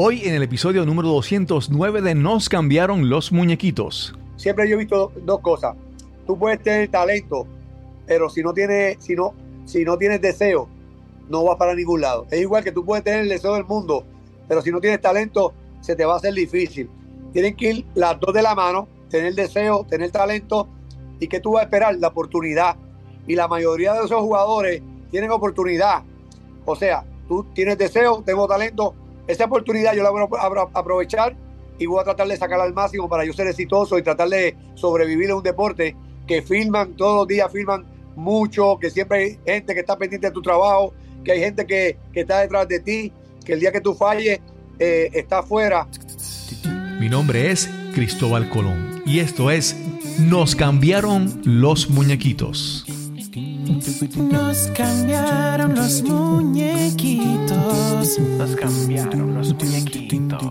Hoy en el episodio número 209 de Nos cambiaron los muñequitos. Siempre yo he visto dos cosas. Tú puedes tener talento, pero si no tienes, si no, si no tienes deseo, no vas para ningún lado. Es igual que tú puedes tener el deseo del mundo, pero si no tienes talento, se te va a hacer difícil. Tienen que ir las dos de la mano, tener deseo, tener talento y que tú vas a esperar la oportunidad. Y la mayoría de esos jugadores tienen oportunidad. O sea, tú tienes deseo, tengo talento, esa oportunidad yo la voy a aprovechar y voy a tratar de sacarla al máximo para yo ser exitoso y tratar de sobrevivir en un deporte que filman todos los días, filman mucho, que siempre hay gente que está pendiente de tu trabajo, que hay gente que, está detrás de ti, que el día que tú falles eh, está afuera. Mi nombre es Cristóbal Colón y esto es Nos cambiaron los muñequitos. Nos cambiaron los muñequitos. Nos cambiaron los muñequitos.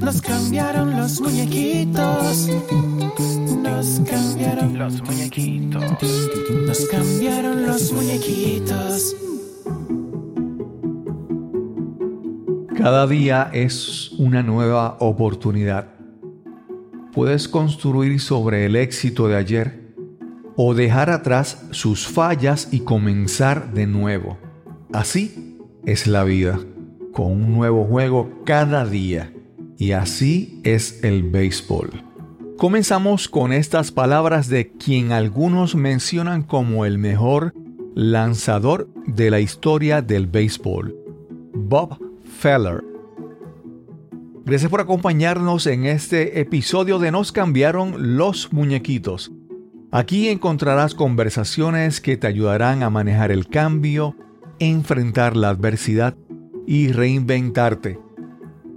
Nos cambiaron los muñequitos. Nos cambiaron los muñequitos. Nos cambiaron los muñequitos. Cada día es una nueva oportunidad. Puedes construir sobre el éxito de ayer o dejar atrás sus fallas y comenzar de nuevo. Así es la vida, con un nuevo juego cada día. Y así es el béisbol. Comenzamos con estas palabras de quien algunos mencionan como el mejor lanzador de la historia del béisbol, Bob Feller. Gracias por acompañarnos en este episodio de Nos cambiaron los muñequitos. Aquí encontrarás conversaciones que te ayudarán a manejar el cambio, enfrentar la adversidad y reinventarte.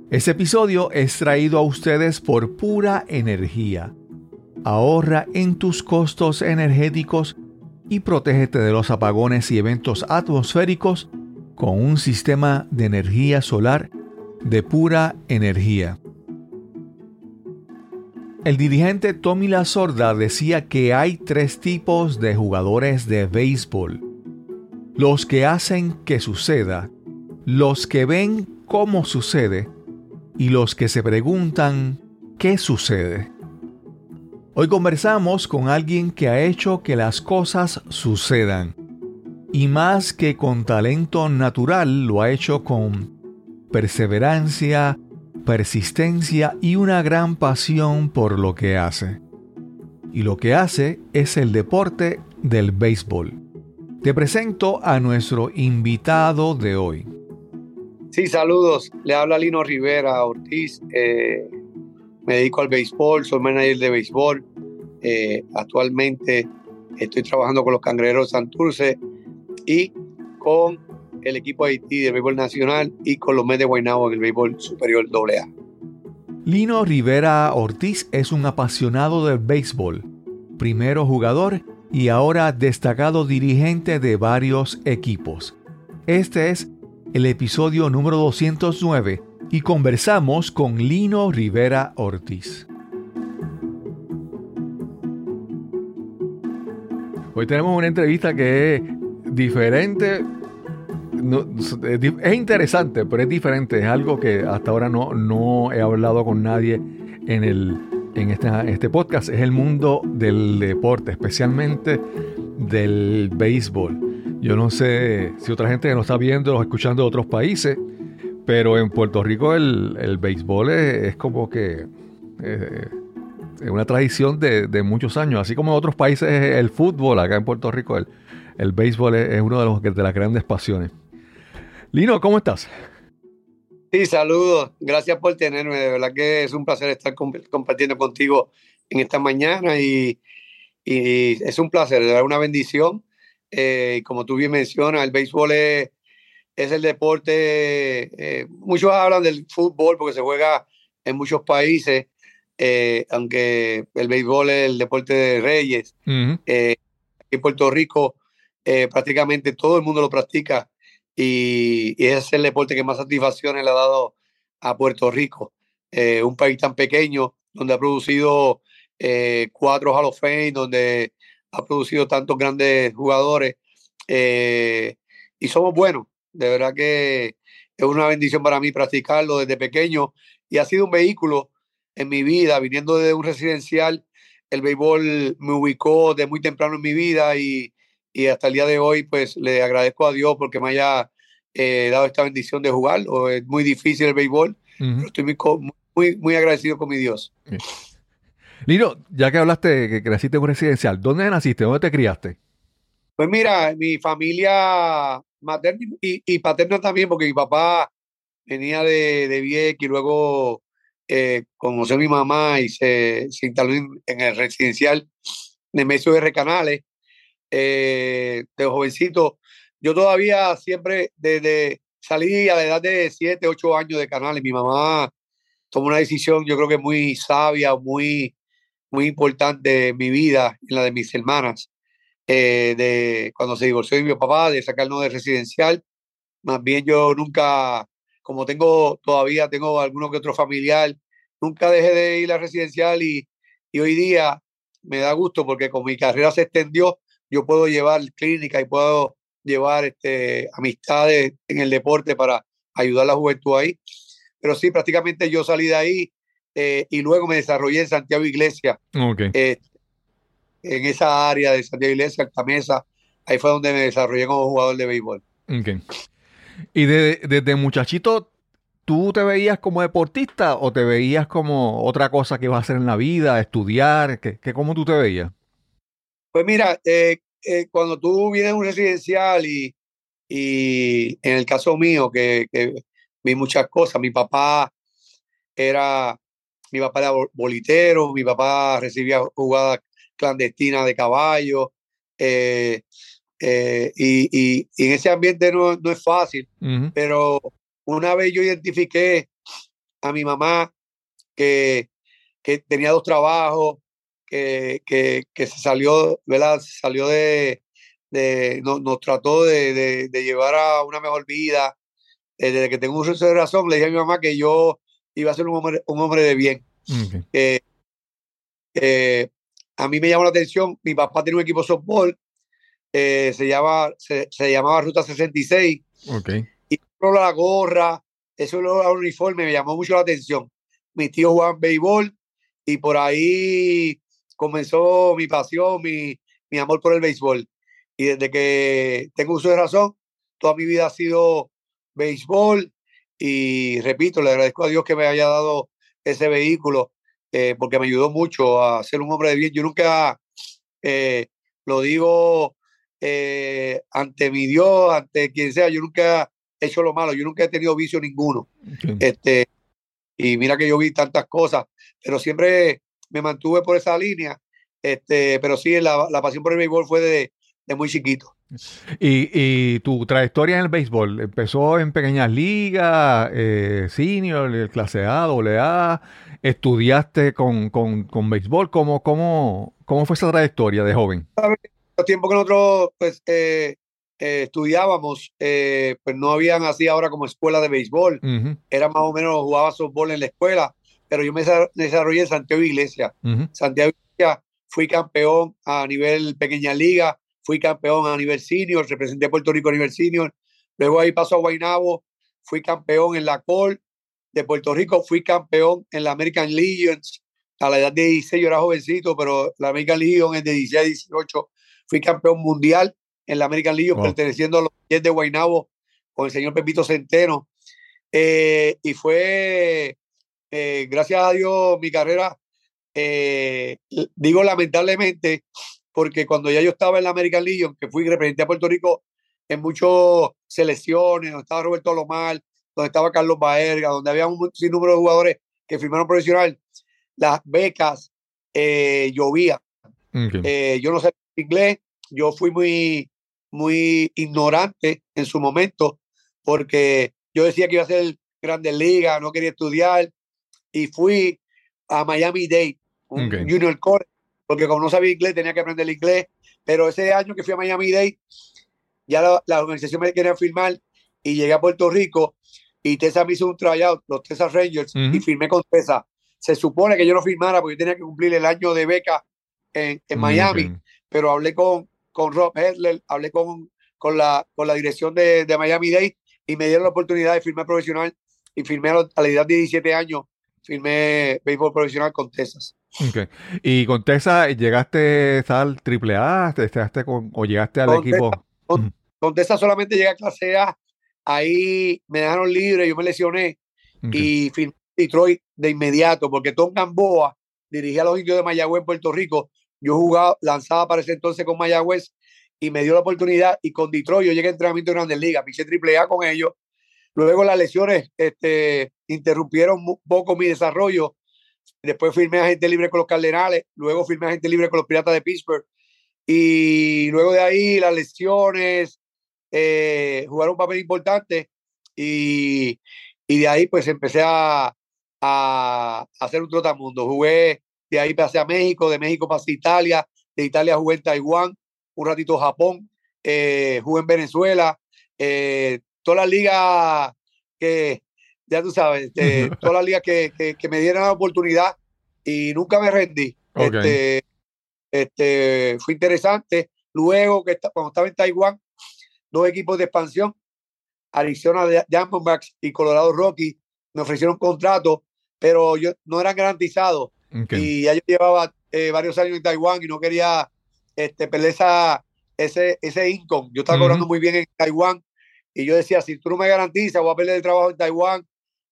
Este episodio es traído a ustedes por pura energía. Ahorra en tus costos energéticos y protégete de los apagones y eventos atmosféricos con un sistema de energía solar de pura energía. El dirigente Tommy La Sorda decía que hay tres tipos de jugadores de béisbol. Los que hacen que suceda, los que ven cómo sucede y los que se preguntan qué sucede. Hoy conversamos con alguien que ha hecho que las cosas sucedan y más que con talento natural lo ha hecho con perseverancia, persistencia y una gran pasión por lo que hace. Y lo que hace es el deporte del béisbol. Te presento a nuestro invitado de hoy. Sí, saludos. Le habla Lino Rivera Ortiz. Eh, me dedico al béisbol, soy manager de béisbol. Eh, actualmente estoy trabajando con los Cangrejeros Santurce y con el equipo de Haití del béisbol nacional y con los Mets de Guaynabo en el béisbol superior AA. Lino Rivera Ortiz es un apasionado del béisbol, primero jugador y ahora destacado dirigente de varios equipos. Este es el episodio número 209 y conversamos con Lino Rivera Ortiz. Hoy tenemos una entrevista que es diferente. Es interesante, pero es diferente. Es algo que hasta ahora no, no he hablado con nadie en, el, en este podcast. Es el mundo del deporte, especialmente del béisbol. Yo no sé si otra gente nos está viendo o escuchando de otros países, pero en Puerto Rico el, béisbol es, como que eh, es una tradición de, de, muchos años. Así como en otros países el fútbol, acá en Puerto Rico el, el béisbol es, uno de, los, de las grandes pasiones. Lino, ¿cómo estás? Sí, saludos. Gracias por tenerme. De verdad que es un placer estar compartiendo contigo en esta mañana y, es un placer, de una bendición. Eh, como tú bien mencionas, el béisbol es, el deporte. Eh, muchos hablan del fútbol porque se juega en muchos países, eh, aunque el béisbol es el deporte de reyes. aquí en Puerto Rico prácticamente todo el mundo lo practica y, es el deporte que más satisfacciones le ha dado a Puerto Rico, eh, un país tan pequeño donde ha producido eh, cuatro Hall of Fame, donde ha producido tantos grandes jugadores y somos buenos, de verdad que es una bendición para mí practicarlo desde pequeño y ha sido un vehículo en mi vida, viniendo de un residencial, el béisbol me ubicó de muy temprano en mi vida y, y hasta el día de hoy pues le agradezco a Dios porque me haya eh, dado esta bendición de jugar. O es muy difícil el béisbol, pero estoy muy, muy, muy agradecido con mi Dios. Lino, ya que hablaste de que creciste en un residencial, ¿dónde naciste? ¿Dónde te criaste? Pues mira, mi familia materna y, y paterna también, porque mi papá venía de, de Vieques y luego eh, conoció a mi mamá y se, se instaló en, en el residencial Nemesio R. Canales. Eh, de jovencito, yo todavía siempre desde salí a la edad de 7, 8 años de Canales. Mi mamá tomó una decisión, yo creo que muy sabia, muy, muy importante en mi vida, en la de mis hermanas eh, de cuando se divorció de mi papá, de sacarnos de residencial. Más bien yo nunca, como tengo todavía, tengo alguno que otro familiar, nunca dejé de ir a residencial y, y hoy día me da gusto porque con mi carrera se extendió, yo puedo llevar clínica y puedo llevar este, amistades en el deporte para ayudar a la juventud ahí. Pero sí, prácticamente yo salí de ahí eh, y luego me desarrollé en Santiago Iglesia Ok. eh, en esa área de Santiago Iglesia, Altamesa, ahí fue donde me desarrollé como jugador de béisbol. ok. ¿Y de- desde muchachito, tú te veías como deportista o te veías como otra cosa que ibas a hacer en la vida, estudiar? ¿Qué, qué- cómo tú te veías? Pues mira, eh, eh, cuando tú vienes a un residencial y, y en el caso mío, que, que vi muchas cosas, mi papá era, mi papá era bol- bolitero, mi papá recibía jugadas clandestinas de caballo, eh, eh, y, y- y en ese ambiente no, no es fácil. Pero una vez yo identifiqué a mi mamá que, que tenía dos trabajos, que, que, que se salió, ¿verdad? Se Salió de, de no- nos trató de, de- de llevar a una mejor vida. Eh, desde que tengo un uso de razón, le dije a mi mamá que yo iba a ser un hombre, un hombre de bien. Ok. Eh, eh, a mí me llamó la atención, mi papá tiene un equipo de softball, eh, se, llama, se, se llamaba Ruta 66, Ok. y la gorra, eso lo el uniforme me llamó mucho la atención. Mi tío jugaba béisbol y por ahí comenzó mi pasión, mi, mi amor por el béisbol. Y desde que tengo uso de razón, toda mi vida ha sido béisbol y repito, le agradezco a Dios que me haya dado ese vehículo eh, porque me ayudó mucho a ser un hombre de bien. Yo nunca eh, lo digo eh, ante mi Dios, ante quien sea, yo nunca he hecho lo malo, yo nunca he tenido vicio ninguno. ok. Este, y mira que yo vi tantas cosas, pero siempre me mantuve por esa línea. Este, pero sí, la, la pasión por el béisbol fue de, de muy chiquito. ¿Y, y tu trayectoria en el béisbol empezó en pequeñas ligas, eh, senior, clase A, doble A? ¿Estudiaste con, con, con béisbol? ¿Cómo, cómo, ¿Cómo fue esa trayectoria de joven? Los tiempos que nosotros pues, eh, eh, estudiábamos, eh, pues no habían así ahora como escuela de béisbol. Era más o menos, jugaba softball en la escuela, pero yo me desa- desarrollé en Santiago Iglesia. Santiago Iglesia, fui campeón a nivel pequeña liga, fui campeón a nivel senior, representé a Puerto Rico a nivel senior. Luego ahí paso a Guaynabo, fui campeón en la Col de Puerto Rico, fui campeón en la American Legions. A la edad de 16 yo era jovencito, pero la American Legion es de 16 a 18. Fui campeón mundial en la American Legion, Wow. perteneciendo a los 10 de Guaynabo con el señor Pepito Centeno. Eh, y fue, eh, gracias a Dios, mi carrera eh, digo lamentablemente, porque cuando ya yo estaba en la American Legion, que fui y representé a Puerto Rico en muchas selecciones, donde estaba Roberto Lomar, donde estaba Carlos Baerga, donde había un sinnúmero de jugadores que firmaron profesional, las becas eh. Eh, yo no sé inglés, yo fui muy, muy ignorante en su momento, porque yo decía que iba a ser Grandes Ligas, no quería estudiar, y fui a Miami Dade, un junior college, porque como no sabía inglés tenía que aprender el inglés, pero ese año que fui a Miami Dade, ya la, la organización me quería firmar y llegué a Puerto Rico y Tessa me hizo un tryout, los Texas Rangers, y firmé con Tessa. Se supone que yo no firmara porque yo tenía que cumplir el año de beca en, en Mm, Miami, pero hablé con, con Rob Hedler, hablé con, con, la, con la dirección de, de Miami Dade y me dieron la oportunidad de firmar profesional y firmé a la edad de 17 años, firmé béisbol profesional con Texas. Ok. Y con Texas, ¿llegaste al triple A? ¿Estás con, ¿O llegaste al Con equipo? Con, con Texas solamente llegué a clase A, ahí me dejaron libre, yo me lesioné y firmé Detroit de inmediato, porque Tom Gamboa dirigía a los indios de Mayagüez en Puerto Rico. Yo jugaba, lanzaba para ese entonces con Mayagüez y me dio la oportunidad. Y con Detroit yo llegué a entrenamiento de Grandes Ligas, piché triple A con ellos. Luego las lesiones este, interrumpieron un poco mi desarrollo. Después firmé agente libre con los Cardenales, luego firmé agente libre con los Piratas de Pittsburgh. Y luego de ahí las lesiones eh, jugaron un papel importante y, y de ahí pues empecé a, a, a hacer un trotamundo. Jugué, de ahí pasé a México, de México pasé a Italia, de Italia jugué en Taiwán, un ratito Japón, eh, jugué en Venezuela, eh, todas las ligas que, ya tú sabes, eh, todas las ligas que, que, que me dieron la oportunidad y nunca me rendí. Este, este, fue interesante. Luego, que cuando estaba en Taiwán, dos equipos de expansión, Arizona Diamondbacks y Colorado Rocky, me ofrecieron contrato, pero yo no eran garantizados. Y ya yo llevaba eh, varios años en Taiwán y no quería este, perder esa, ese, ese income. Yo estaba cobrando muy bien en Taiwán y yo decía, si tú no me garantizas, voy a perder el trabajo en Taiwán.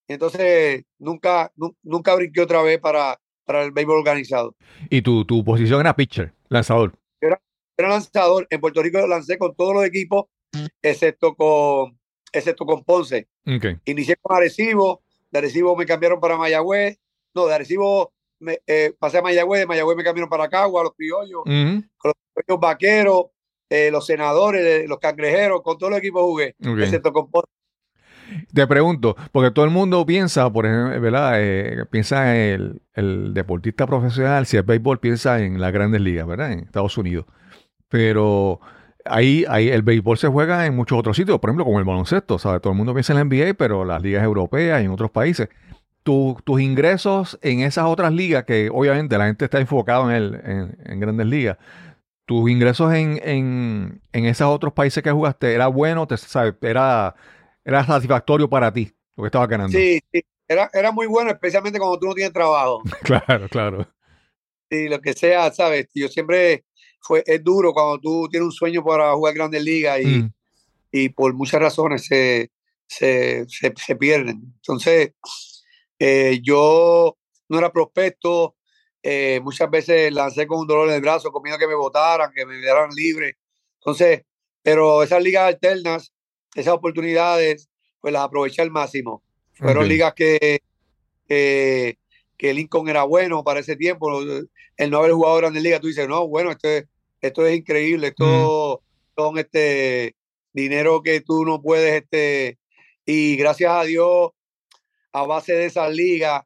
Entonces, nunca, nu- nunca brinqué otra vez para, para el béisbol organizado. Y tu, tu posición era pitcher, lanzador. Era lanzador. En Puerto Rico lancé con todos los equipos, excepto con, excepto con Ponce. Inicié con Arecibo, de Arecibo me cambiaron para Mayagüez, no, de Arecibo me, eh, pasé a Mayagüez, de Mayagüez me cambiaron para Cagua, los criollos, Ujú. los vaqueros, eh, los senadores, los cangrejeros, con todos los equipos jugué, excepto con. Te pregunto, porque todo el mundo piensa, por ejemplo, ¿verdad? Eh, piensa el, el deportista profesional, si es béisbol, piensa en las grandes ligas, ¿verdad? En Estados Unidos. Pero ahí, ahí el béisbol se juega en muchos otros sitios, por ejemplo, como el baloncesto, ¿sabes? Todo el mundo piensa en la NBA, pero las ligas europeas y en otros países. Tu- tus ingresos en esas otras ligas, que obviamente la gente está enfocado en, el, en, en grandes ligas, tus ingresos en, en, en esos otros países que jugaste, ¿era bueno? Te, ¿sabes? Era, era satisfactorio para ti lo que estabas ganando. Sí, sí, era, era muy bueno, especialmente cuando tú no tienes trabajo. Claro, claro. y lo que sea, ¿sabes? Yo siempre fue, es duro cuando tú tienes un sueño para jugar grandes ligas y, Mm, y por muchas razones se, se, se, se pierden. Entonces, eh, yo no era prospecto, eh, muchas veces lancé con un dolor en el brazo, con miedo a que me votaran, que me dieran libre. Entonces, pero esas ligas alternas, esas oportunidades, pues las aproveché al máximo. Fueron Ok. ligas que, que, que Lincoln era bueno para ese tiempo. El no haber jugado Grandes Ligas, tú dices, no, bueno, esto es, esto es increíble, esto son este dinero que tú no puedes, este, y gracias a Dios, a base de esas ligas,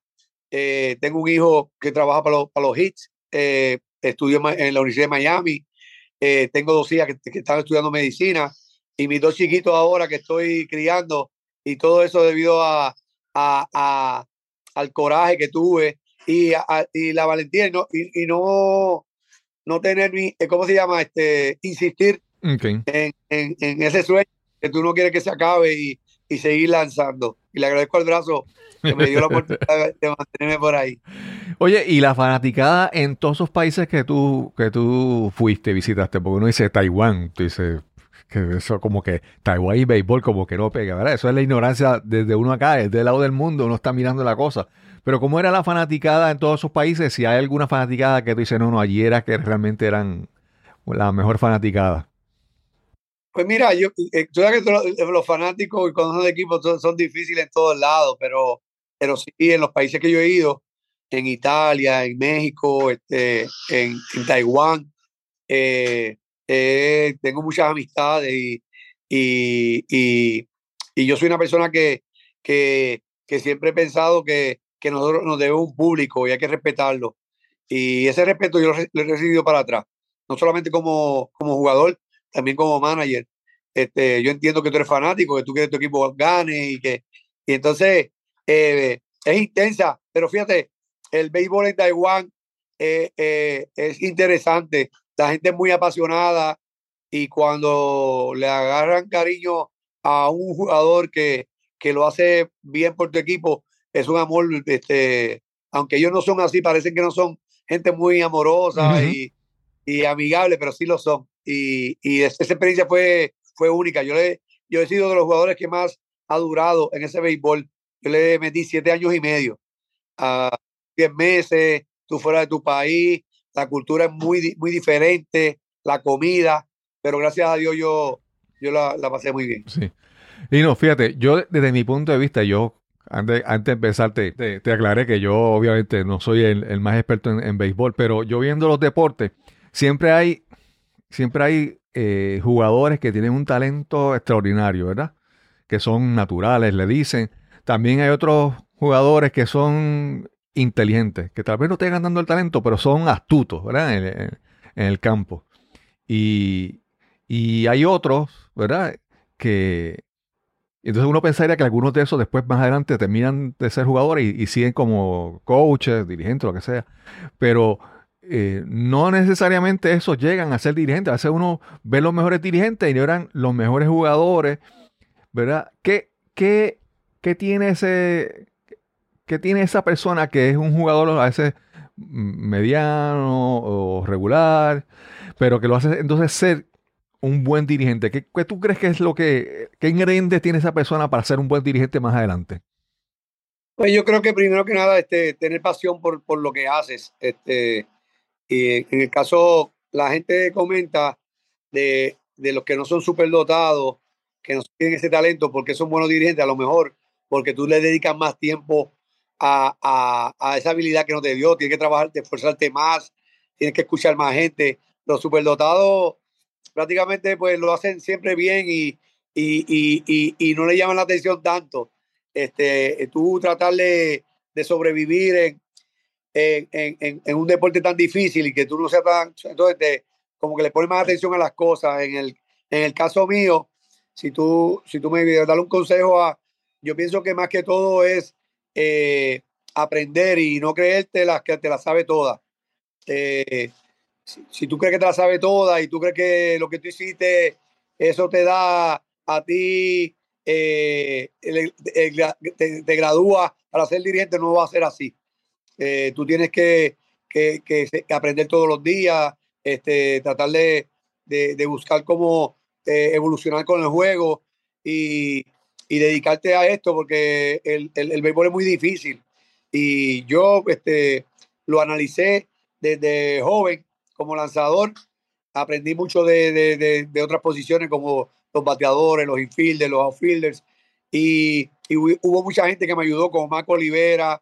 eh, tengo un hijo que trabaja para los, para los hits, eh, estudio en la Universidad de Miami, eh, tengo dos hijas que, que están estudiando medicina y mis dos chiquitos ahora que estoy criando y todo eso debido a, a- a- al coraje que tuve y, a- y la valentía y no, y, y no, no tener ni, eh, ¿cómo se llama? Este, insistir en, en- en ese sueño que tú no quieres que se acabe y, y seguir lanzando. Y le agradezco al brazo que me dio la oportunidad de mantenerme por ahí. Oye, y la fanaticada en todos esos países que tú, que tú fuiste, visitaste, porque uno dice Taiwán, tú dices que eso como que Taiwán y béisbol como que no pega, ¿verdad? Eso es la ignorancia desde uno acá, desde el lado del mundo, uno está mirando la cosa. Pero ¿cómo era la fanaticada en todos esos países? Si hay alguna fanaticada que tú dices, no, no, allí era que realmente eran la mejor fanaticada. Pues mira, yo, eh, sabes que los, fanáticos y cuando son de son, son difíciles en todos lados, pero, pero sí en los países que yo he ido, en Italia, en México, este, en, Taiwán, eh, eh, tengo muchas amistades y, y, y, yo soy una persona que, que, que siempre he pensado que, que nosotros nos debe un público y hay que respetarlo. Y ese respeto yo lo he recibido para atrás, no solamente como, como jugador, también como manager. Este, yo entiendo que tú eres fanático, que tú quieres que tu equipo gane y que y entonces eh, es intensa, pero fíjate, el béisbol en Taiwán eh, eh, es interesante, la gente es muy apasionada y cuando le agarran cariño a un jugador que, que lo hace bien por tu equipo, es un amor, este, aunque ellos no son así, parecen que no son gente muy amorosa y, y amigable, pero sí lo son. Y, y es- esa experiencia fue, fue única. Yo, le, yo he sido de los jugadores que más ha durado en ese béisbol. Yo le metí siete años y medio. A 10 meses, tú fuera de tu país, la cultura es muy, muy diferente, la comida, pero gracias a Dios yo, yo la, la pasé muy bien. Sí. Y no, fíjate, yo desde mi punto de vista, yo antes, antes de empezar te, te- aclaré que yo obviamente no soy el, más experto en béisbol, pero yo viendo los deportes, siempre hay, siempre hay eh, jugadores que tienen un talento extraordinario, ¿verdad? Que son naturales, le dicen. También hay otros jugadores que son inteligentes, que tal vez no tengan dando el talento, pero son astutos, ¿verdad? En el campo. Y, y hay otros, ¿verdad? Que entonces uno pensaría que algunos de esos después más adelante terminan de ser jugadores y, y siguen como coaches, dirigentes, lo que sea. Pero eh, no necesariamente esos llegan a ser dirigentes. A veces uno ve los mejores dirigentes y eran los mejores jugadores, ¿verdad? ¿Qué, qué, qué tiene ese, qué tiene esa persona que es un jugador a veces mediano o regular, pero que lo hace entonces ser un buen dirigente? ¿Qué, qué tú crees que es lo que, qué ingredientes tiene esa persona para ser un buen dirigente más adelante? Pues yo creo que primero que nada, este, tener pasión por, por lo que haces. Este, y en el caso, la gente comenta de, de los que no son superdotados, que no tienen ese talento porque son buenos dirigentes, a lo mejor porque tú le dedicas más tiempo a, a, a esa habilidad que no te dio, tienes que trabajar, esforzarte más, tienes que escuchar más gente. Los superdotados prácticamente pues lo hacen siempre bien y, y, y, y, no le llaman la atención tanto. Este, tú tratar de, de sobrevivir en, en, un deporte tan difícil y que tú no seas tan, entonces te, como que le pones más atención a las cosas. En el, en el caso mío, si tú, si tú me das un consejo a, yo pienso que más que todo es eh, aprender y no creerte las que te las sabe todas. Eh, si, tú crees que te la sabe toda y tú crees que lo que tú hiciste, eso te da a ti, eh, te, gradúa para ser dirigente, no va a ser así. Eh, tú tienes que, que, que, aprender todos los días, este, tratar de, de, de buscar cómo eh, evolucionar con el juego y, y, dedicarte a esto porque el, el, el, béisbol es muy difícil. Y yo este, lo analicé desde joven como lanzador, aprendí mucho de, de, de, otras posiciones como los bateadores, los infielders, los outfielders. Y, y, hubo mucha gente que me ayudó, como Marco Olivera,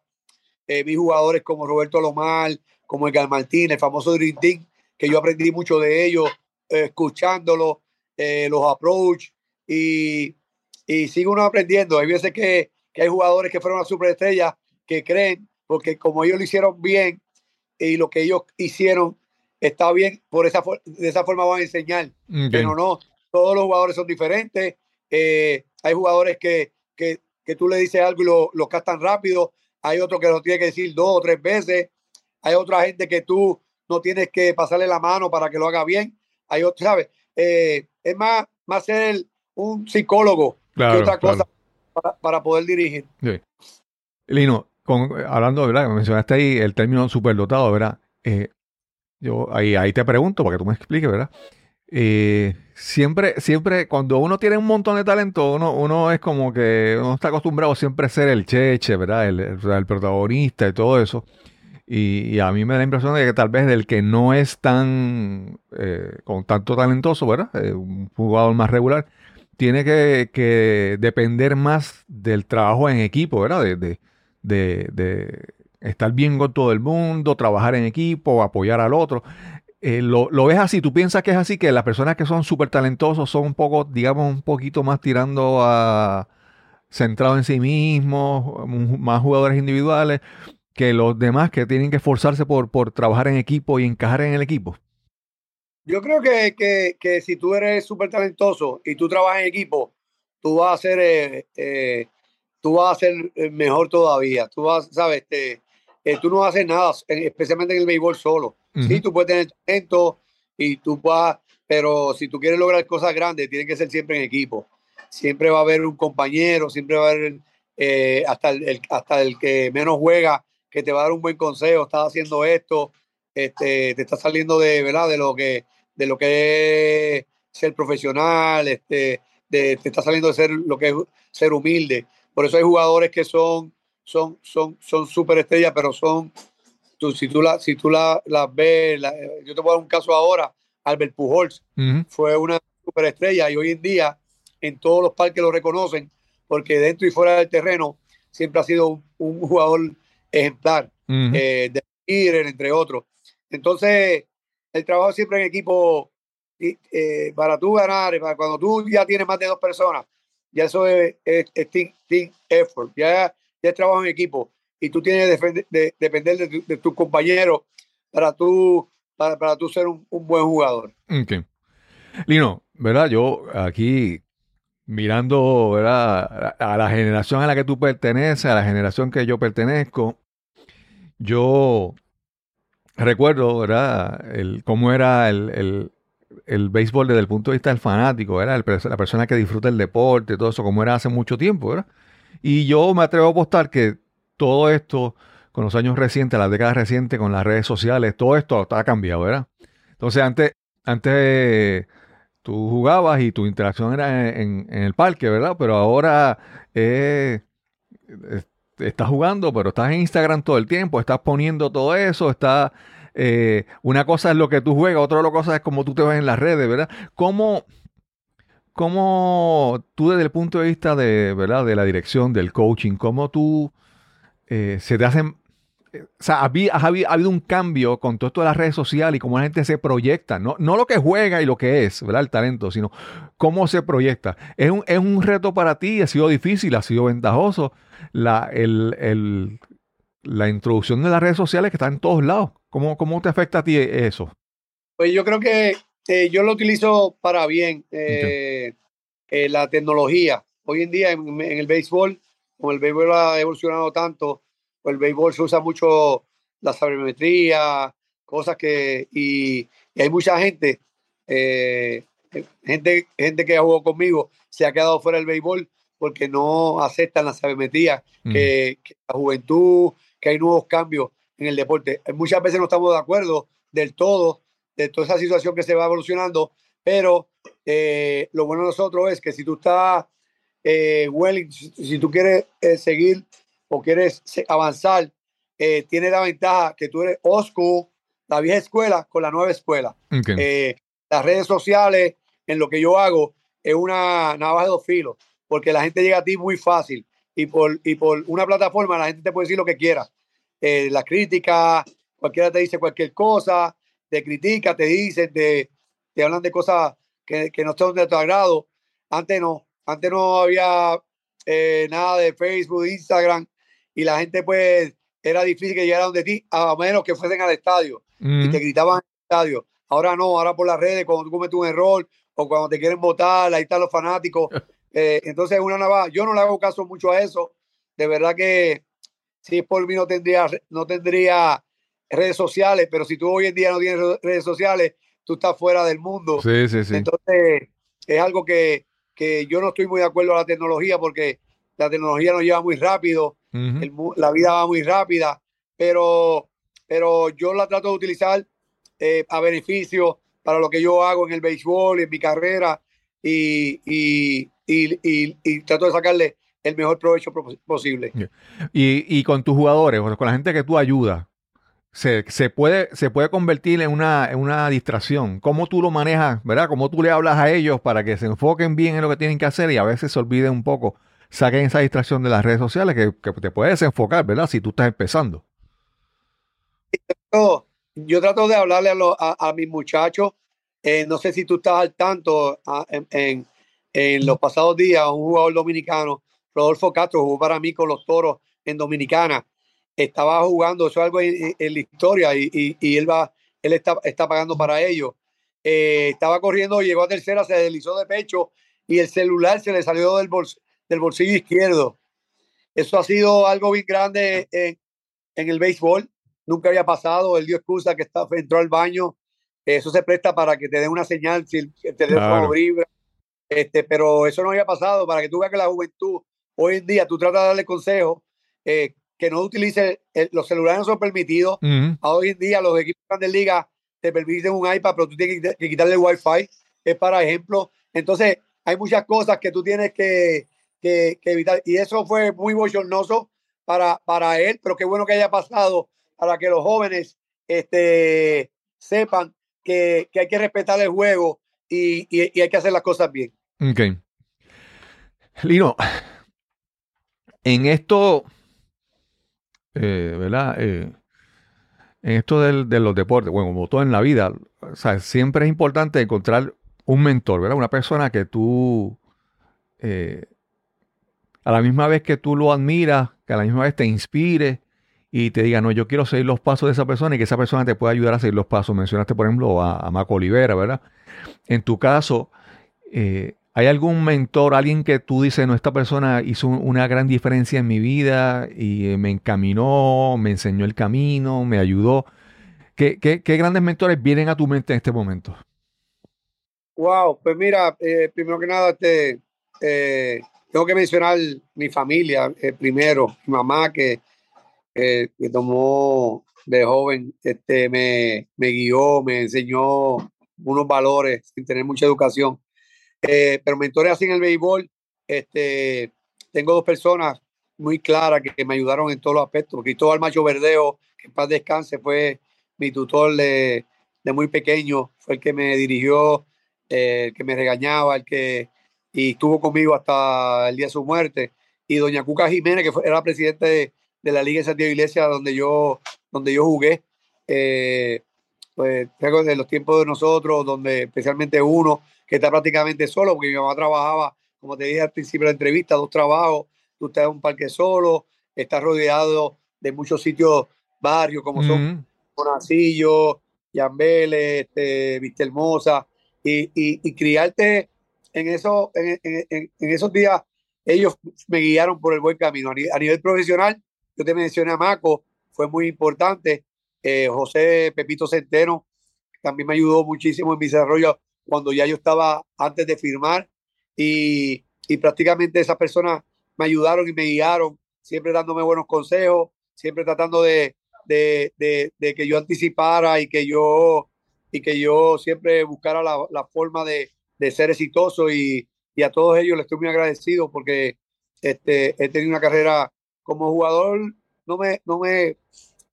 eh, vi jugadores como Roberto Lomar, como Edgar Martínez, el famoso Dream Team, que yo aprendí mucho de ellos, eh, escuchándolos, eh, los approach, y, y sigo uno aprendiendo. Hay veces que, que hay jugadores que fueron a superestrellas que creen, porque como ellos lo hicieron bien y lo que ellos hicieron está bien, por esa, de esa forma van a enseñar. Okay. Pero no, todos los jugadores son diferentes. Eh, hay jugadores que, que, que, tú le dices algo y lo, lo captan rápido. Hay otros que lo tiene que decir dos o tres veces. Hay otra gente que tú no tienes que pasarle la mano para que lo haga bien. Hay otros, ¿sabes? Eh, es más, más ser el, un psicólogo claro, que otra claro. cosa para, para, poder dirigir. Sí. Lino, con, hablando, ¿verdad? Mencionaste ahí el término superdotado, ¿verdad? Eh, yo ahí, ahí te pregunto para que tú me expliques, ¿verdad? Eh, siempre, siempre, cuando uno tiene un montón de talento, uno, uno es como que uno está acostumbrado siempre a ser el cheche, ¿verdad? El, protagonista y todo eso. Y, y, a mí me da la impresión de que tal vez del que no es tan, eh, con tanto talentoso, ¿verdad? Eh, un jugador más regular, tiene que, que, depender más del trabajo en equipo, ¿verdad? De, de, de, de, estar bien con todo el mundo, trabajar en equipo, apoyar al otro. Eh, lo, lo, ves así? ¿Tú piensas que es así? Que las personas que son súper talentosos son un poco, digamos, un poquito más tirando a centrado en sí mismos, más jugadores individuales, que los demás que tienen que esforzarse por, por trabajar en equipo y encajar en el equipo? Yo creo que, que, que si tú eres súper talentoso y tú trabajas en equipo, tú vas a ser, eh, eh, tú vas a ser mejor todavía. Tú vas, sabes, este, eh, tú no hacer nada, especialmente en el béisbol solo. Uh -huh. Sí, tú puedes tener talento y tú vas, pero si tú quieres lograr cosas grandes, tiene que ser siempre en equipo. siempre va a haber un compañero, siempre va a haber eh, hasta, el, el- hasta el que menos juega que te va a dar un buen consejo, estás haciendo esto, este, te está saliendo de, ¿verdad? de lo que de lo que es ser profesional, este, de, te está saliendo de ser lo que es ser humilde. Por eso hay jugadores que son son son son superestrellas, pero son tú, si tú la si tú la, las ves, la- yo te voy a dar un caso ahora, Albert Pujols fue una superestrella y hoy en día en todos los parques lo reconocen porque dentro y fuera del terreno siempre ha sido un, un jugador ejemplar, eh, de líder, entre otros. Entonces, el trabajo siempre en equipo, eh, para tú ganar, para cuando tú ya tienes más de dos personas, ya eso es, es- es team, team effort, ya, ya es trabajo en equipo y tú tienes que de- depender de, tu- tus compañeros para tú, para, para tú ser un, un buen jugador. Ok. Lino, ¿verdad? Yo aquí mirando, ¿verdad? A la generación a la que tú perteneces, a la generación que yo pertenezco, yo recuerdo, ¿verdad? El, cómo era el, el- el béisbol desde el punto de vista del fanático, ¿verdad? El la persona que disfruta el deporte, todo eso, como era hace mucho tiempo, ¿verdad? Y yo me atrevo a apostar que todo esto, con los años recientes, las décadas recientes, con las redes sociales, todo esto está cambiado, ¿verdad? Entonces, antes, antes tú jugabas y tu interacción era en, el parque, ¿verdad? Pero ahora eh, estás jugando, pero estás en Instagram todo el tiempo, estás poniendo todo eso, está eh, una cosa es lo que tú juegas, otra cosa es como tú te ves en las redes, ¿verdad? ¿Cómo, cómo tú desde el punto de vista de, ¿verdad? de la dirección, del coaching, cómo tú eh, se te hacen... eh, O sea, ha habi- ha habi- ha habido un cambio con todo esto de las redes sociales y cómo la gente se proyecta. No, no lo que juega y lo que es, ¿verdad? El talento, sino cómo se proyecta. Es un, es un reto para ti, ha sido difícil, ha sido ventajoso. La, el- el- la introducción de las redes sociales que están en todos lados. ¿Cómo, cómo te afecta a ti eso? Pues yo creo que eh, yo lo utilizo para bien. eh, eh, la tecnología. Hoy en día en, en el béisbol, como el béisbol ha evolucionado tanto, pues el béisbol se usa mucho la sabermetría, cosas que. Y, y hay mucha gente, eh, gente, gente que jugó conmigo, se ha quedado fuera del béisbol porque no aceptan la sabermetría, Mm. que, que la juventud, que hay nuevos cambios en el deporte. Muchas veces no estamos de acuerdo del todo, de toda esa situación que se va evolucionando, pero eh, lo bueno de nosotros es que si tú estás eh, willing, si, si tú quieres eh, seguir o quieres avanzar, eh, tiene la ventaja que tú eres school, la vieja escuela con la nueva escuela. Eh, las redes sociales, en lo que yo hago, es una navaja de dos filos, porque la gente llega a ti muy fácil y por, y por una plataforma la gente te puede decir lo que quiera. Eh, la crítica, cualquiera te dice cualquier cosa, te critica, te dice, te, te hablan de cosas que, que no son de tu agrado. Antes no, antes no había eh, nada de Facebook, Instagram, y la gente pues era difícil que llegara donde ti, a menos que fuesen al estadio y Mm. te gritaban en el estadio. Ahora no, ahora por las redes, cuando tú cometes un error o cuando te quieren votar, ahí están los fanáticos. Eh, entonces, una navaja. Yo no le hago caso mucho a eso. De verdad que si es por mí no tendría, no tendría redes sociales, pero si tú hoy en día no tienes re- redes sociales, tú estás fuera del mundo. Sí, sí, sí. Entonces, es algo que, que yo no estoy muy de acuerdo a la tecnología porque la tecnología nos lleva muy rápido el la vida va muy rápida, pero, pero yo la trato de utilizar eh, a beneficio para lo que yo hago en el béisbol, en mi carrera, y, y, y, y- trato de sacarle el mejor provecho pro- posible. Y, y con tus jugadores, con la gente que tú ayudas, se, se puede, se puede convertir en una, en una distracción. ¿Cómo tú lo manejas, verdad? ¿Cómo tú le hablas a ellos para que se enfoquen bien en lo que tienen que hacer y a veces se olviden un poco, saquen esa distracción de las redes sociales que, que te puedes desenfocar, ¿verdad? Si tú estás empezando. Yo, trato de hablarle a, los- a, a mis muchachos. eh, no sé si tú estás al tanto en, en- en los pasados días, un jugador dominicano, Rodolfo Castro, jugó para mí con los toros en Dominicana. Estaba jugando, eso es algo en, en la historia, y, y- y él va, él está, está pagando para ello. Eh, estaba corriendo, llegó a tercera, se deslizó de pecho y el celular se le salió del, bols- del bolsillo izquierdo. Eso ha sido algo bien grande en, en el béisbol. Nunca había pasado, él dio excusa que está, entró al baño, eso se presta para que te den una señal si el teléfono vibra. Este, pero eso no había pasado. Para que tú veas que la juventud hoy en día tú tratas de darle consejos eh, que no utilice el- los celulares no son permitidos. A Hoy en día los equipos de grandes ligas te permiten un iPad, pero tú tienes que- que quitarle el Wi-Fi. Es para ejemplo. Entonces, hay muchas cosas que tú tienes que, que- que evitar. Y eso fue muy bochornoso para, para él, pero qué bueno que haya pasado para que los jóvenes este, sepan que, que hay que respetar el juego y, y- y hay que hacer las cosas bien. Ok. Lino, en esto, eh, ¿verdad? Eh, en esto del- de los deportes, bueno, como todo en la vida, o sea, siempre es importante encontrar un mentor, ¿verdad? Una persona que tú, eh, a la misma vez que tú lo admiras, que a la misma vez te inspire y te diga, no, yo quiero seguir los pasos de esa persona y que esa persona te pueda ayudar a seguir los pasos. Mencionaste, por ejemplo, a, a Marco Olivera, ¿verdad? En tu caso, eh, ¿hay algún mentor, alguien que tú dices, no, esta persona hizo un- una gran diferencia en mi vida y eh, me encaminó, me enseñó el camino, me ayudó? ¿Qué, grandes mentores vienen a tu mente en este momento? Wow, pues mira, eh, primero que nada, este, eh, tengo que mencionar mi familia eh, primero, mi mamá que, que tomó de joven, este, me, me guió, me enseñó unos valores sin tener mucha educación. Eh, pero mentores así en el béisbol, este, tengo dos personas muy claras que, me ayudaron en todos los aspectos. Cristóbal Macho Verdeo, que en paz descanse, fue mi tutor de, de muy pequeño, fue el que me dirigió eh, el que me regañaba, el que y estuvo conmigo hasta el día de su muerte. Y doña Cuca Jiménez, que era presidente de, de la Liga de Santiago Iglesia, donde yo, donde yo jugué. Eh, pues de los tiempos de nosotros, donde especialmente uno que está prácticamente solo, porque mi mamá trabajaba, como te dije al principio de la entrevista, dos trabajos, tú estás en un parque solo, estás rodeado de muchos sitios, barrios, como son. Monacillo, Yambele, este, Vista Hermosa, y, y, y criarte en, eso, en, en- en- en esos días, ellos me guiaron por el buen camino. A nivel profesional, yo te mencioné a Maco, fue muy importante. Eh, José Pepito Centeno también me ayudó muchísimo en mi desarrollo cuando ya yo estaba antes de firmar, y, y prácticamente esas personas me ayudaron y me guiaron, siempre dándome buenos consejos, siempre tratando de, de, de, de que yo anticipara y que yo, y que yo siempre buscara la, la forma de, ser exitoso y, y a todos ellos les estoy muy agradecido porque este, he tenido una carrera como jugador, no me, no me,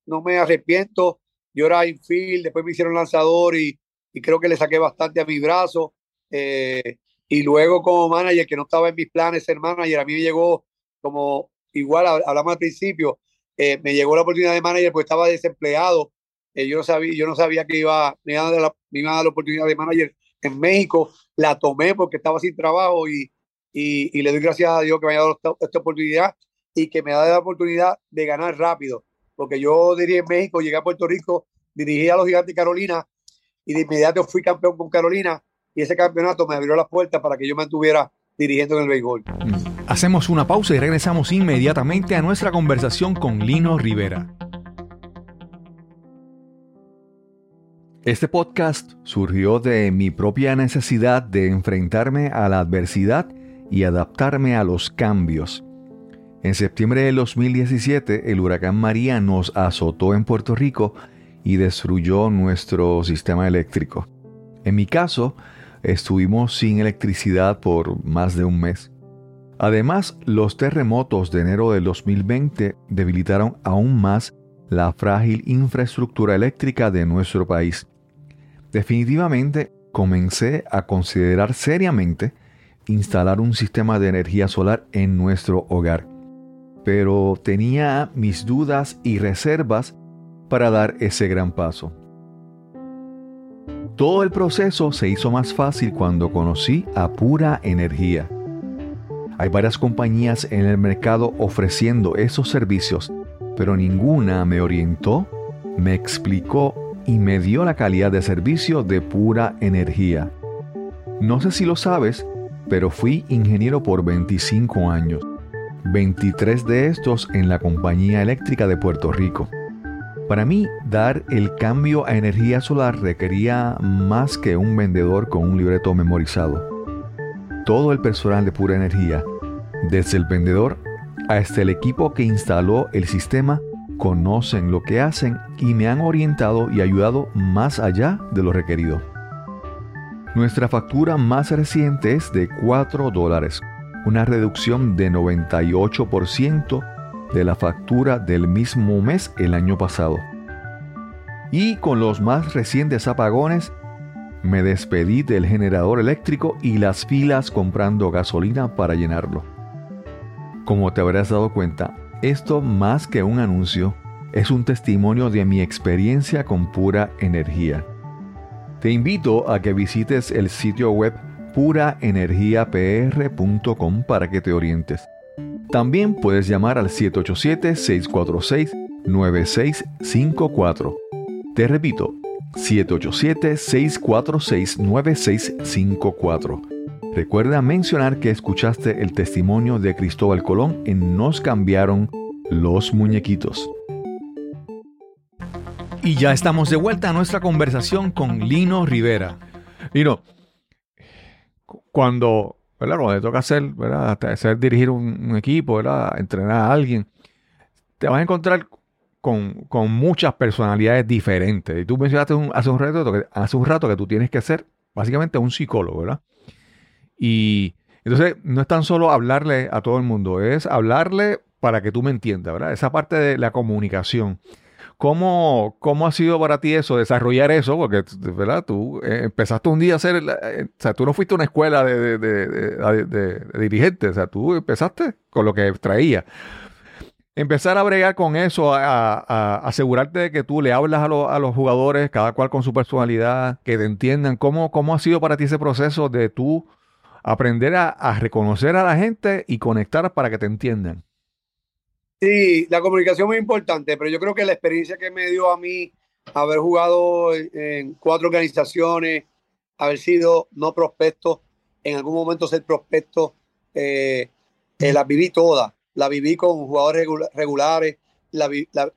no me arrepiento. Yo era infield, después me hicieron lanzador y, y creo que le saqué bastante a mi brazo. Eh, y luego como manager, que no estaba en mis planes ser manager, a mí me llegó como, igual hab- hablamos al principio, eh, me llegó la oportunidad de manager porque estaba desempleado. Eh, yo, no sabía, yo no sabía que iba, me, iban a dar la, me a dar la oportunidad de manager en México. La tomé porque estaba sin trabajo y, y, y le doy gracias a Dios que me haya dado esta, esta oportunidad y que me da la oportunidad de ganar rápido. Porque yo dirigí en México, llegué a Puerto Rico, dirigí a los Gigantes Carolina y de inmediato fui campeón con Carolina y ese campeonato me abrió las puertas para que yo me mantuviera dirigiendo en el béisbol. Hacemos una pausa y regresamos inmediatamente a nuestra conversación con Lino Rivera. Este podcast surgió de mi propia necesidad de enfrentarme a la adversidad y adaptarme a los cambios. En septiembre del 2017, el huracán María nos azotó en Puerto Rico y destruyó nuestro sistema eléctrico. En mi caso, estuvimos sin electricidad por más de un mes. Además, los terremotos de enero del 2020 debilitaron aún más la frágil infraestructura eléctrica de nuestro país. Definitivamente comencé a considerar seriamente instalar un sistema de energía solar en nuestro hogar, pero tenía mis dudas y reservas para dar ese gran paso. Todo el proceso se hizo más fácil cuando conocí a Pura Energía. Hay varias compañías en el mercado ofreciendo esos servicios, pero ninguna me orientó, me explicó y me dio la calidad de servicio de pura energía. No sé si lo sabes, pero fui ingeniero por 25 años, 23 de estos en la Compañía Eléctrica de Puerto Rico. Para mí, dar el cambio a energía solar requería más que un vendedor con un libreto memorizado. todo el personal de Pura Energía, desde el vendedor hasta el equipo que instaló el sistema, conocen lo que hacen y me han orientado y ayudado más allá de lo requerido. Nuestra factura más reciente es de 4 dólares, una reducción de 98% de la factura del mismo mes el año pasado. Y con los más recientes apagones, me despedí del generador eléctrico y las filas comprando gasolina para llenarlo. Como te habrás dado cuenta, esto más que un anuncio, es un testimonio de mi experiencia con pura energía. Te invito a que visites el sitio web puraenergiapr.com para que te orientes. También puedes llamar al 787-646-9654. Te repito, 787-646-9654. Recuerda mencionar que escuchaste el testimonio de Cristóbal Colón en Nos cambiaron los muñequitos. Y ya estamos de vuelta a nuestra conversación con Lino Rivera. Lino, cuando, ¿verdad? cuando te toca hacer, ¿verdad? hacer dirigir un, equipo, ¿verdad? entrenar a alguien, te vas a encontrar con, muchas personalidades diferentes. Y tú mencionaste hace, un rato que, hace un rato que tú tienes que ser básicamente un psicólogo, ¿verdad? Y entonces no es tan solo hablarle a todo el mundo, es hablarle para que tú me entiendas, ¿verdad? Esa parte de la comunicación. ¿Cómo, ¿Cómo ha sido para ti eso, desarrollar eso? Porque, ¿verdad? Tú eh, empezaste un día a hacer, eh, o sea, tú no fuiste a una escuela de, de, dirigente, o sea, tú empezaste con lo que traía. Empezar a bregar con eso, a, asegurarte de que tú le hablas a, a, los jugadores, cada cual con su personalidad, que te entiendan. ¿Cómo, ¿Cómo ha sido para ti ese proceso de tú aprender a reconocer a la gente y conectar para que te entiendan? Sí, la comunicación es muy importante, pero yo creo que la experiencia que me dio a mí haber jugado en cuatro organizaciones, haber sido no prospecto, en algún momento ser prospecto, eh, eh, la viví toda. La viví con jugadores regulares, la,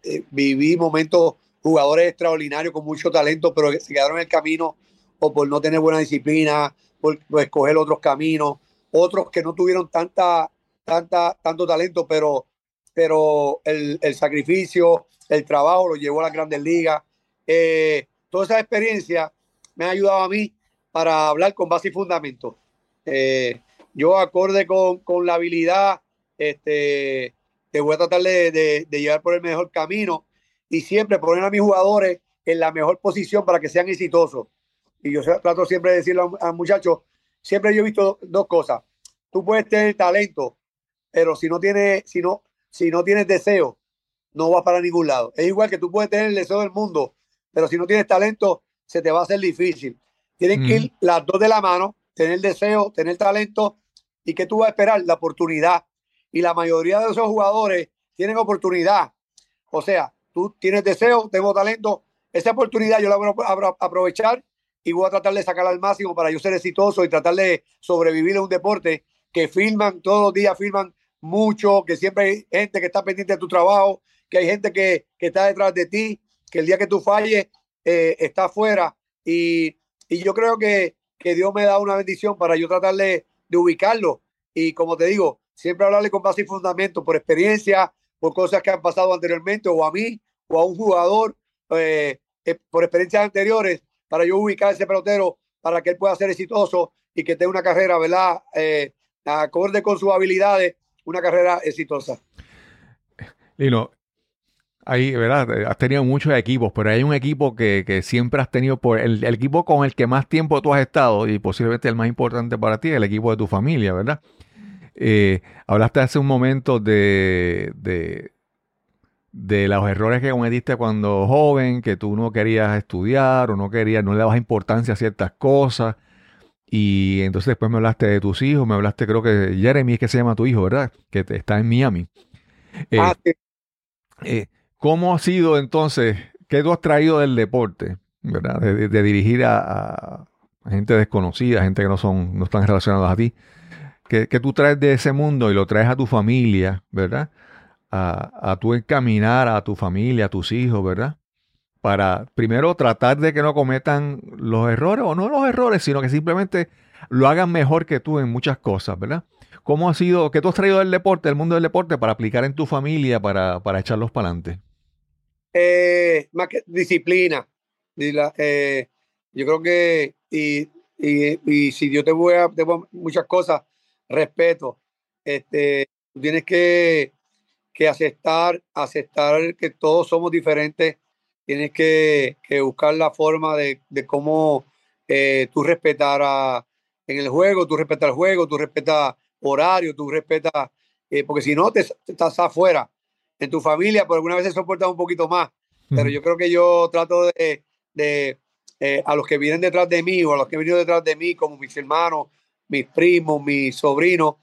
eh, viví momentos jugadores extraordinarios con mucho talento, pero que se quedaron en el camino o por no tener buena disciplina, por, por escoger otros caminos, otros que no tuvieron tanta, tanta, tanto talento, pero pero el, sacrificio, el trabajo lo llevó a las grandes ligas. Eh, toda esa experiencia me ha ayudado a mí para hablar con base y fundamento. Eh, yo acorde con, la habilidad, este, te voy a tratar de, llevar por el mejor camino y siempre poner a mis jugadores en la mejor posición para que sean exitosos. Y yo trato siempre de decirle a, a muchachos, siempre yo he visto dos cosas. Tú puedes tener talento, pero si no tienes, si no, si no tienes deseo, no vas para ningún lado. Es igual que tú puedes tener el deseo del mundo, pero si no tienes talento, se te va a hacer difícil. Tienen que ir las dos de la mano, tener deseo, tener talento, y que tú vas a esperar la oportunidad. Y la mayoría de esos jugadores tienen oportunidad. O sea, tú tienes deseo, tengo talento, esa oportunidad yo la voy a aprovechar y voy a tratar de sacarla al máximo para yo ser exitoso y tratar de sobrevivir en un deporte que filman, todos los días filman mucho, que siempre hay gente que está pendiente de tu trabajo, que hay gente que, está detrás de ti, que el día que tú falles eh, está afuera. Y, yo creo que, que, Dios me da una bendición para yo tratar de, ubicarlo. Y como te digo, siempre hablarle con base y fundamento, por experiencia, por cosas que han pasado anteriormente, o a mí, o a un jugador, eh, eh, por experiencias anteriores, para yo ubicar ese pelotero, para que él pueda ser exitoso y que tenga una carrera, ¿verdad? acorde con sus habilidades una carrera exitosa. Lino, ahí, ¿verdad? Has tenido muchos equipos, pero hay un equipo que, siempre has tenido, por el, equipo con el que más tiempo tú has estado y posiblemente el más importante para ti, el equipo de tu familia, ¿verdad? Eh, hablaste hace un momento de, de, de, los errores que cometiste cuando joven, que tú no querías estudiar o no querías, no le dabas importancia a ciertas cosas. Y entonces después me hablaste de tus hijos, me hablaste, creo que Jeremy es que se llama tu hijo, ¿verdad? Que está en Miami. Eh, ah, eh, ¿Cómo ha sido entonces, qué tú has traído del deporte, ¿verdad? De, dirigir a, gente desconocida, gente que no, son, no están relacionados a ti. Que, tú traes de ese mundo y lo traes a tu familia, ¿verdad? A, a tú encaminar a tu familia, a tus hijos, ¿verdad? Para primero tratar de que no cometan los errores, o no los errores, sino que simplemente lo hagan mejor que tú en muchas cosas, ¿verdad? ¿Cómo ha sido, qué tú has traído del deporte, del mundo del deporte, para aplicar en tu familia, para, para echarlos para adelante? Eh, más que disciplina. Eh, yo creo que, y, y, y si yo te voy a, te voy muchas cosas, respeto. Este, tienes que, que aceptar, aceptar que todos somos diferentes. Tienes que, que buscar la forma de, de cómo eh, tú respetar a- en el juego, tú respetas el juego, tú respetas horario, tú respetas, eh, porque si no, te, te estás afuera. En tu familia, por alguna vez se soporta un poquito más pero yo creo que yo trato de, de, eh, a los que vienen detrás de mí o a los que han venido detrás de mí, como mis hermanos, mis primos, mis sobrinos,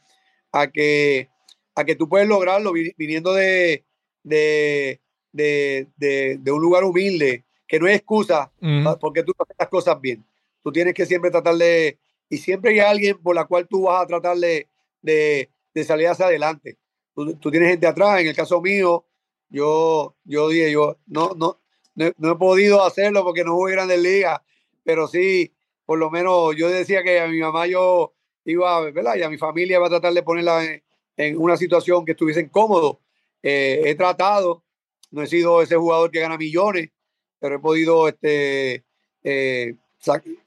a que, a que tú puedes lograrlo vi- viniendo de, de, de, de- de un lugar humilde, que no es excusa Mm, pa- porque tú no haces las cosas bien. Tú tienes que siempre tratar de, y siempre hay alguien por la cual tú vas a tratar de, de, de salir hacia adelante. Tú, tú tienes gente atrás, en el caso mío, yo, yo dije, yo no, no, no, no he podido hacerlo porque no jugué grandes ligas, pero sí, por lo menos yo decía que a mi mamá yo iba, ¿verdad? Y a mi familia iba a tratar de ponerla en, en una situación que estuviesen cómodos. Eh, he tratado, no he sido ese jugador que gana millones, pero he podido este, eh,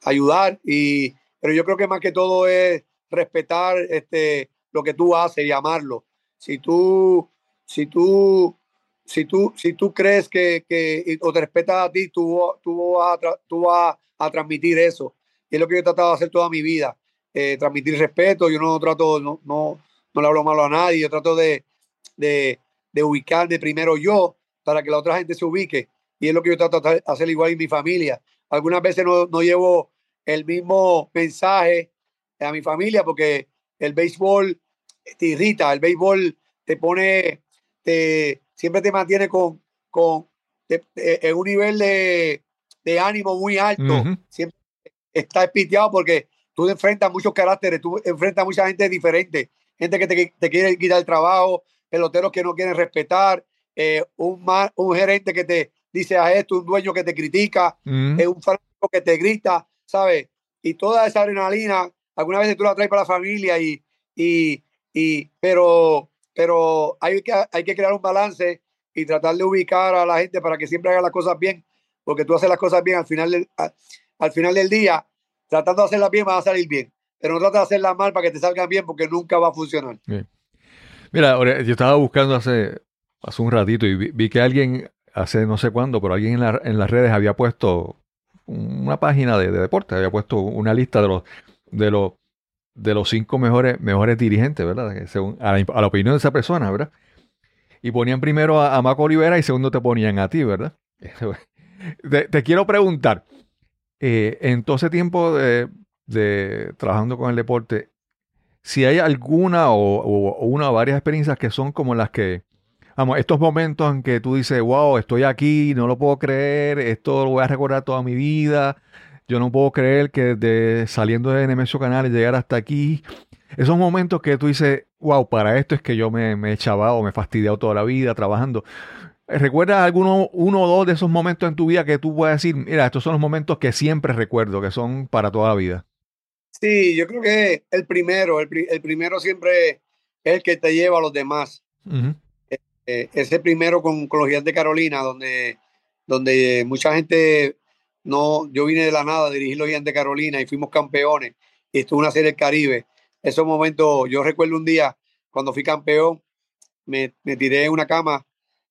ayudar. Y, pero yo creo que más que todo es respetar este, lo que tú haces y amarlo. Si tú, si tú, si tú, si tú crees que, que o te respetas a ti, tú, tú, vas, a, tú vas a transmitir eso. Y es lo que yo he tratado de hacer toda mi vida. eh, transmitir respeto. Yo no trato, no, no, no le hablo malo a nadie. Yo trato de, de, de ubicar de primero yo para que la otra gente se ubique. Y es lo que yo trato de hacer igual en mi familia. Algunas veces no, no llevo el mismo mensaje a mi familia porque el béisbol te irrita, el béisbol te pone, te, siempre te mantiene con, con te- te- en un nivel de, de ánimo muy alto. Ujú. Siempre estás piteado porque tú enfrentas muchos caracteres, tú enfrentas mucha gente diferente, gente que te, te quiere quitar el trabajo, peloteros que no quieren respetar, eh, un, ma- un gerente que te dice a esto, un dueño que te critica, mm, un fanático que te grita, ¿sabes? Y toda esa adrenalina, algunas veces tú la traes para la familia y, y, y pero, pero hay que, hay que crear un balance y tratar de ubicar a la gente para que siempre haga las cosas bien, porque tú haces las cosas bien al final del, a- al final del día, tratando de hacerlas bien vas a salir bien, pero no tratas de hacerlas mal para que te salgan bien porque nunca va a funcionar. Mira, ahora, yo estaba buscando hace, hace un ratito y vi, que alguien, hace no sé cuándo, pero alguien en, la- en las redes había puesto una página de, de deporte, había puesto una lista de los, de los, de los cinco mejores, mejores dirigentes, ¿verdad? Según, a, la, opinión de esa persona, ¿verdad? Y ponían primero a, a Marco Olivera y segundo te ponían a ti, ¿verdad? Te, quiero preguntar, eh, en todo ese tiempo de, de trabajando con el deporte, si hay alguna o una o varias experiencias que son como las que, vamos, estos momentos en que tú dices, wow, estoy aquí, no lo puedo creer, esto lo voy a recordar toda mi vida, yo no puedo creer que desde saliendo de Nemesio Canales llegar hasta aquí, esos momentos que tú dices, wow, para esto es que yo me, me he chavado, me he fastidiado toda la vida trabajando. ¿Recuerdas alguno, uno o dos de esos momentos en tu vida que tú puedas decir, mira, estos son los momentos que siempre recuerdo, que son para toda la vida? Sí, yo creo que el primero, el, pri- el primero siempre es el que te lleva a los demás. Ujú. Eh, ese primero con, con los Gigantes de Carolina, donde, donde mucha gente no, yo vine de la nada a dirigir los Gigantes de Carolina y fuimos campeones y estuve en una serie del Caribe. Esos momentos, yo recuerdo un día cuando fui campeón, me, me tiré en una cama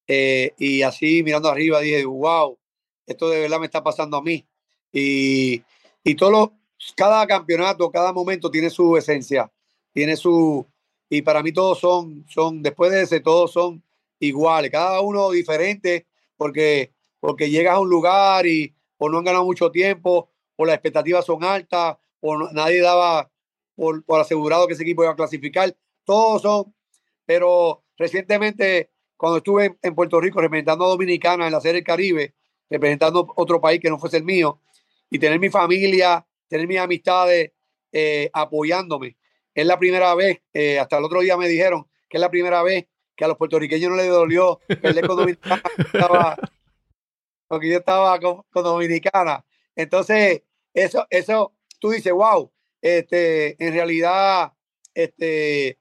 eh, y así mirando arriba dije, wow, esto de verdad me está pasando a mí. Y, y todo lo- cada campeonato, cada momento tiene su esencia, tiene su, y para mí todos son, son, después de ese, todos son iguales, cada uno diferente, porque, porque llegas a un lugar y o no han ganado mucho tiempo, o las expectativas son altas, o nadie daba por, por asegurado que ese equipo iba a clasificar. Todos son, pero recientemente, cuando estuve en, en Puerto Rico representando a Dominicana en la Serie del Caribe, representando otro país que no fuese el mío, y tener mi familia, tener mis amistades eh, apoyándome. Es la primera vez, eh, hasta el otro día me dijeron que es la primera vez que a los puertorriqueños no les dolió perder con Dominicana. Estaba- porque yo estaba con, Dominicana. Entonces, eso, eso, tú dices, wow, este, en realidad, este, eh,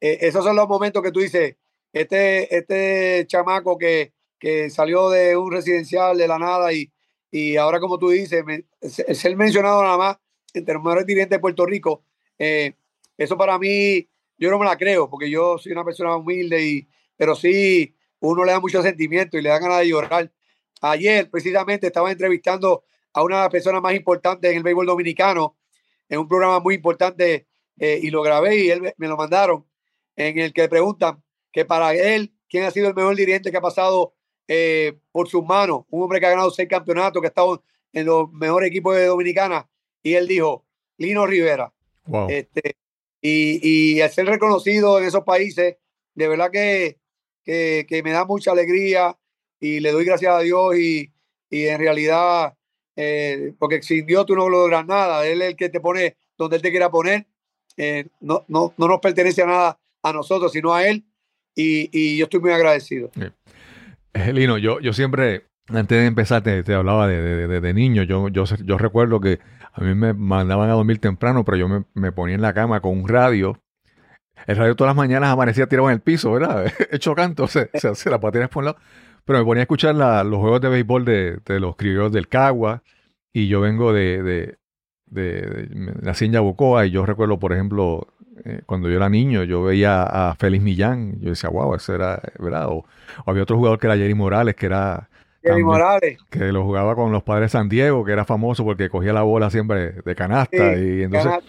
esos son los momentos que tú dices, este, este chamaco que, que salió de un residencial de la nada y, y ahora, como tú dices, me, ser mencionado nada más entre los mejores dirigentes de Puerto Rico, eh, eso para mí, yo no me la creo, porque yo soy una persona humilde, y, pero sí, uno le da mucho sentimiento y le da ganas de llorar. Ayer, precisamente, estaba entrevistando a una personas más importantes en el béisbol dominicano, en un programa muy importante, eh, y lo grabé y él me lo mandaron, en el que preguntan que para él, ¿quién ha sido el mejor dirigente que ha pasado eh, por sus manos? Un hombre que ha ganado seis campeonatos, que ha estado en los mejores equipos de Dominicana, y él dijo, Lino Rivera. Wow. Este, y, y al ser reconocido en esos países, de verdad que, que, me da mucha alegría y le doy gracias a Dios y, y en realidad, eh, porque sin Dios tú no logras nada, Él es el que te pone donde Él te quiera poner, eh, no, no, no nos pertenece a nada a nosotros, sino a Él y, yo estoy muy agradecido. Eh, Lino, yo, yo siempre, antes de empezar, te, te hablaba de, de, de- de niño. Yo, yo, yo recuerdo que a mí me mandaban a dormir temprano, pero yo me, me ponía en la cama con un radio. El radio todas las mañanas amanecía tirado en el piso, ¿verdad? Hecho canto, se, se, se la patina por un lado. Pero me ponía a escuchar los juegos de béisbol de, de los criollos del Cagua. Y yo vengo de, de, de, de- nací en Yabucoa. Y yo recuerdo, por ejemplo, eh, cuando yo era niño, yo veía a Félix Millán. Yo decía, wow, ese era, ¿verdad? O, o había otro jugador que era Jerry Morales, que era Morales, que lo jugaba con los padres San Diego, que era famoso porque cogía la bola siempre de canasta. Sí, y entonces, gana-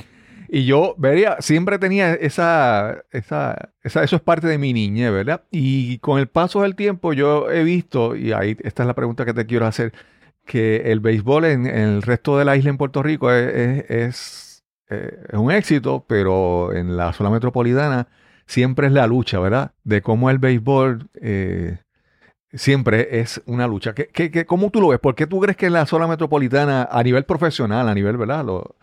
y yo vería, siempre tenía esa, esa, esa, eso es parte de mi niñez, ¿verdad? Y con el paso del tiempo yo he visto, y ahí esta es la pregunta que te quiero hacer, que el béisbol en, en el resto de la isla en Puerto Rico es, es, es, eh, es un éxito, pero en la zona metropolitana siempre es la lucha, ¿verdad? De cómo el béisbol eh, siempre es una lucha. ¿Qué, qué, qué- cómo tú lo ves? ¿Por qué tú crees que en la zona metropolitana, a nivel profesional, a nivel, ¿verdad? Lo,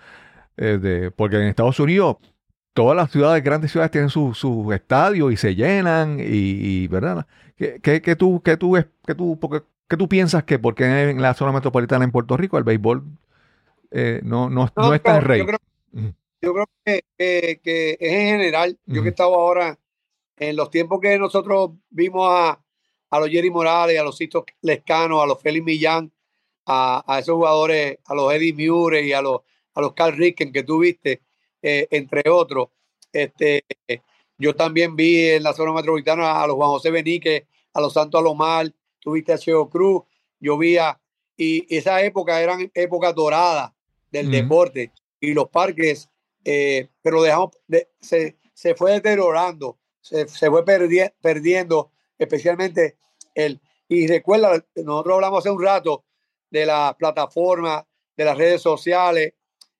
eh, de- porque en Estados Unidos, todas las ciudades, grandes ciudades, tienen sus su estadios y se llenan, y, y, ¿verdad? ¿Qué, qué, qué tú, qué tú, qué tú, porque, qué tú piensas que porque en la zona metropolitana en Puerto Rico el béisbol eh, no, no, no, No, es tan yo rey? creo-. Yo creo que, que- que es en general. Yo que he estado ahora en los tiempos que nosotros vimos a, a los Jerry Morales, a los Cito Lescano, a los Félix Millán, a, a esos jugadores, a los Eddie Mure y a los, a los Carl Ricken que tú viste, eh, entre otros. Este, yo también vi en la zona metropolitana a los Juan José Benique, a los Santos Alomar, tuviste a Cheo Cruz, yo vi a, y esa época eran épocas doradas del deporte y los parques, eh, pero dejamos, de- se, se fue deteriorando, se, se fue perdi- perdiendo, especialmente el, y recuerda, nosotros hablamos hace un rato de las plataformas, de las redes sociales,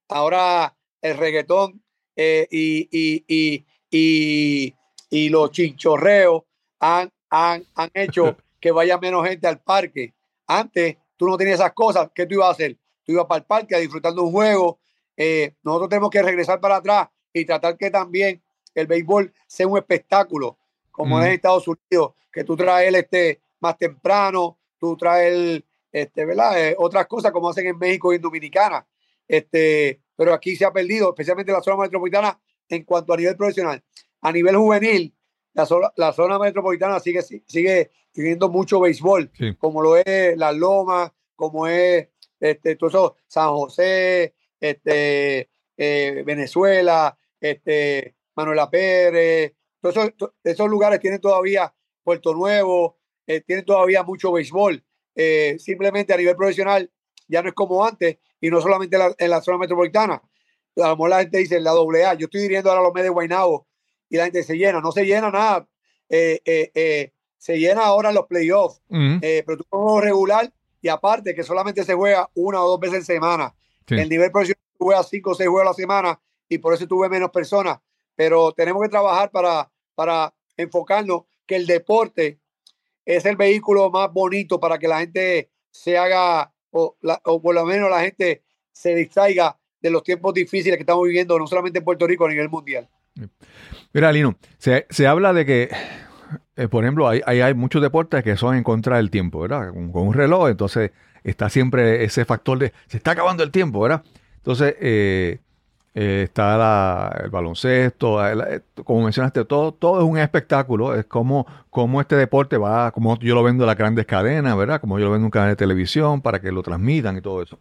ahora el reggaetón eh, y, y, y, y, los chinchorreos han, han, han hecho que vaya menos gente al parque. Antes tú no tenías esas cosas, ¿qué tú ibas a hacer? Tú ibas para el parque a disfrutar de un juego. Eh, nosotros tenemos que regresar para atrás y tratar que también el béisbol sea un espectáculo, como Mm. es en Estados Unidos, que tú traes el este más temprano, tú traes este, ¿verdad? Eh, otras cosas como hacen en México y en Dominicana. Este, pero aquí se ha perdido, especialmente en la zona metropolitana, en cuanto a nivel profesional. A nivel juvenil, la zona, la zona metropolitana sigue, sigue teniendo mucho béisbol, Sí. como lo es Las Lomas, como es este, todo eso, San José, este, eh, Venezuela, este, Manuela Pérez, todos esos, to- esos lugares tienen todavía Puerto Nuevo, eh, tienen todavía mucho béisbol. Eh, simplemente a nivel profesional ya no es como antes y no solamente en la, en la zona metropolitana. A lo mejor la gente dice la doble A. Yo estoy dirigiendo ahora los medios de Guaynabo y la gente se llena. No se llena nada. Eh, eh, se llena ahora los playoffs. Pero tú juego regular y aparte que solamente se juega una o dos veces en semana. Sí. El nivel profesional tú juegas cinco o seis juegos a la semana y por eso tuve menos personas. Pero tenemos que trabajar para, para enfocarnos que el deporte es el vehículo más bonito para que la gente se haga, o, la- o por lo menos la gente se distraiga de los tiempos difíciles que estamos viviendo, no solamente en Puerto Rico, a nivel mundial. Mira, Lino, se, se habla de que, eh, por ejemplo, hay, hay, muchos deportes que son en contra del tiempo, ¿verdad? Con, con un reloj, entonces está siempre ese factor de se está acabando el tiempo, ¿verdad? Entonces, eh, eh, está la- el baloncesto, el- eh, como mencionaste, todo, todo es un espectáculo, es como, como este deporte va, como yo lo vendo en las grandes cadenas, ¿verdad? Como yo lo vendo en un canal de televisión para que lo transmitan y todo eso.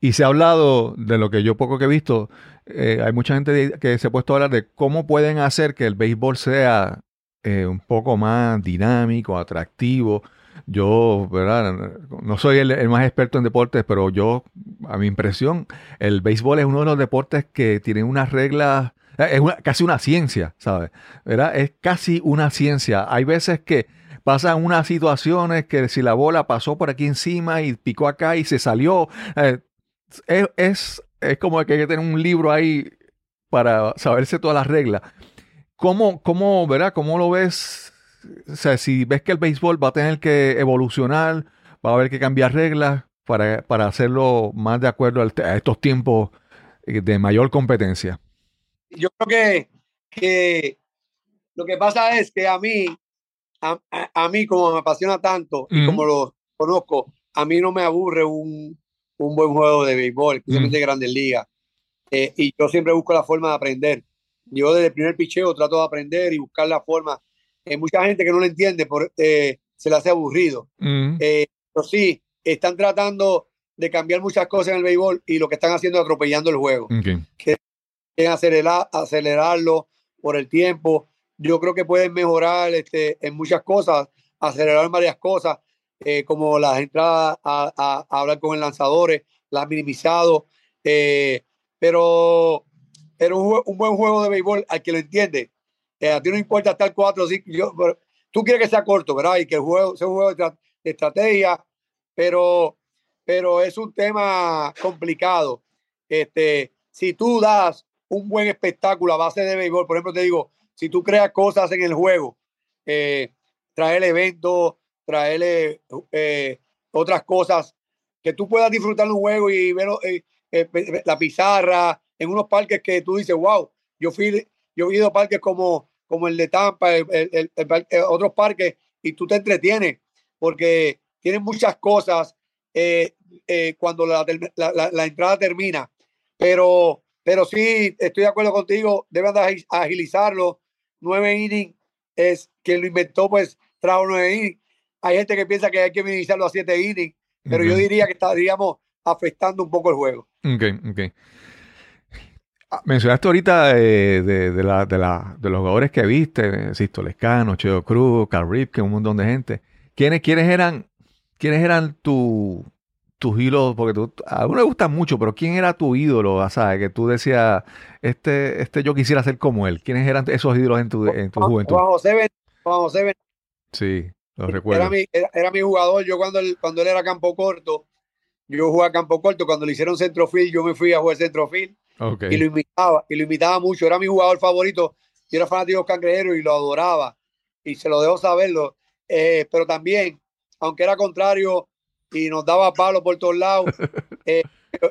Y se ha hablado de lo que yo poco que he visto, eh, hay mucha gente que se ha puesto a hablar de cómo pueden hacer que el béisbol sea eh, un poco más dinámico, atractivo. Yo, ¿verdad? No soy el, más experto en deportes, pero yo, a mi impresión, el béisbol es uno de los deportes que tiene unas reglas, eh, es una- casi una ciencia, ¿sabes? ¿Verdad? Es casi una ciencia. Hay veces que pasan unas situaciones que si la bola pasó por aquí encima y picó acá y se salió, eh, es, es, es como que hay que tener un libro ahí para saberse todas las reglas. ¿Cómo, cómo, ¿verdad? ¿Cómo lo ves? O sea, si ves que el béisbol va a tener que evolucionar, va a haber que cambiar reglas para, para hacerlo más de acuerdo al- a estos tiempos eh, de mayor competencia. Yo creo que, que lo que pasa es que a mí, a, a- a mí como me apasiona tanto y como lo conozco, a mí no me aburre un, un buen juego de béisbol, especialmente de grandes ligas. Eh, y yo siempre busco la forma de aprender. Yo desde el primer picheo trato de aprender y buscar la forma. Hay mucha gente que no lo entiende, por, eh, se le hace aburrido. Mm, Eh, pero sí, están tratando de cambiar muchas cosas en el béisbol y lo que están haciendo es atropellando el juego. ok. Quieren acelerar, acelerarlo por el tiempo. Yo creo que pueden mejorar este, en muchas cosas, acelerar varias cosas, eh, como las entradas a, a- a hablar con el lanzadores, las minimizado. eh, pero pero un, un buen juego de béisbol, al que lo entiende, eh, a ti no importa estar cuatro o cinco. yo- pero tú quieres que sea corto, ¿verdad? Y que el juego sea un juego de, tra- de estrategia, pero, pero es un tema complicado. Este, si tú das un buen espectáculo a base de béisbol, por ejemplo, te digo, si tú creas cosas en el juego, eh, traer eventos, traerle eh, otras cosas que tú puedas disfrutar un juego y ver eh, eh, la pizarra en unos parques que tú dices, wow, yo fui, yo he ido a parques como, como el de Tampa, el, el- el- el par- eh, otros parques, y tú te entretienes porque tienen muchas cosas eh, eh, cuando la, term- la- la- la entrada termina. Pero, pero sí, estoy de acuerdo contigo, deben de agi- agilizarlo. Nueve innings es quien lo inventó, pues trajo nueve innings. Hay gente que piensa que hay que minimizarlo a siete innings, pero yo diría que estaríamos afectando un poco el juego. Ok, ok. Ah, Mencionaste ahorita de, de la- de la- de los jugadores que viste, Sisto Lescano, Cheo Cruz, Carl Ripken, un montón de gente. ¿Quiénes, quiénes eran, quiénes eran tu- tus ídolos? Porque tú, a uno le gusta mucho, pero ¿quién era tu ídolo? O sea, que tú decías, este, este yo quisiera ser como él. ¿Quiénes eran esos ídolos en tu, en tu juventud? Juan José Ben- Juan José Ben- Sí, era recuerdo. mi, era, era mi jugador. Yo cuando él, cuando él era campo corto, yo jugaba campo corto. Cuando le hicieron centrofield, yo me fui a jugar centrofield Y lo imitaba, y lo imitaba mucho. Era mi jugador favorito. Yo era fanático de los cangrejeros y lo adoraba. Y se lo dejo saberlo. Eh, pero también, aunque era contrario y nos daba palos por todos lados, eh,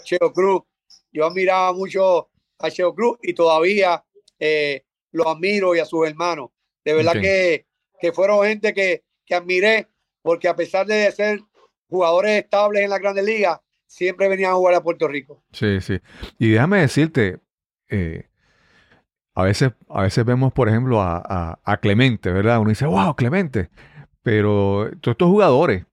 Cheo Cruz, yo admiraba mucho a Cheo Cruz y todavía eh, lo admiro y a sus hermanos. De verdad que, que fueron gente que, que admiré, porque a pesar de ser jugadores estables en la Grandes Ligas, siempre venían a jugar a Puerto Rico. Sí, sí. Y déjame decirte, eh, a veces, a veces vemos, por ejemplo, a, Clemente, ¿verdad? Uno dice, wow, Clemente. Pero todos estos jugadores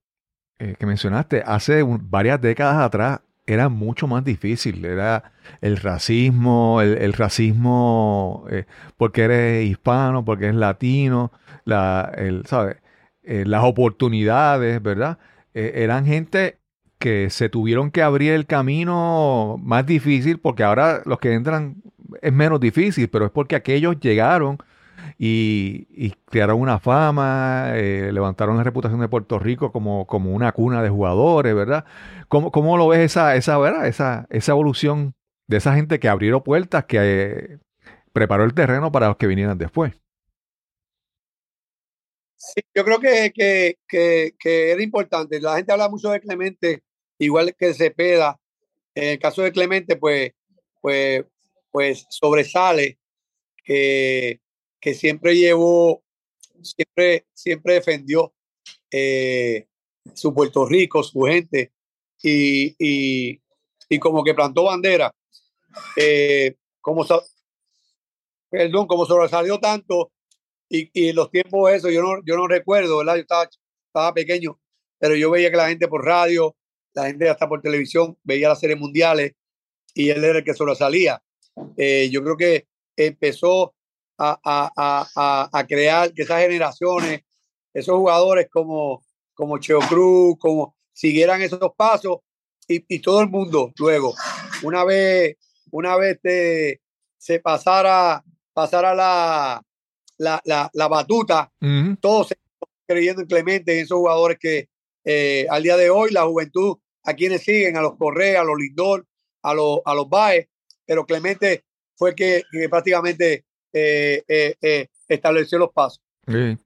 eh, que mencionaste hace varias décadas atrás era mucho más difícil. Era el racismo, el, racismo eh, porque eres hispano, porque eres latino, ¿sabes? Las oportunidades, ¿verdad? Eran gente que se tuvieron que abrir el camino más difícil porque ahora los que entran es menos difícil, pero es porque aquellos llegaron y, crearon una fama, eh, levantaron la reputación de Puerto Rico como, como una cuna de jugadores, ¿verdad? ¿Cómo, cómo lo ves esa, esa, ¿verdad? esa, esa evolución de esa gente que abrieron puertas, que eh, preparó el terreno para los que vinieran después? Sí, yo creo que, que, que, que era importante. La gente habla mucho de Clemente, igual que Cepeda. En el caso de Clemente, pues, pues, pues sobresale que, que siempre llevó, siempre, siempre defendió eh, su Puerto Rico, su gente, y, y, y como que plantó bandera. eh, como, perdón, como sobresalió tanto y, y los tiempos eso, yo no, yo no recuerdo, ¿verdad? Yo estaba, estaba pequeño, pero yo veía que la gente por radio, la gente hasta por televisión, veía las series mundiales y él era el que sobresalía. Eh, yo creo que empezó a, a, a, a, crear que esas generaciones, esos jugadores como, como Cheo Cruz, como siguieran esos pasos y, y todo el mundo luego, una vez, una vez te- se pasara, pasara la, la, la, la batuta, Ujú. todos seguimos creyendo en Clemente, en esos jugadores que eh, al día de hoy la juventud, a quienes siguen, a los Correa, a los Lindor, a los, a los Baez, pero Clemente fue el que, que prácticamente eh, eh, eh, estableció los pasos. Sí,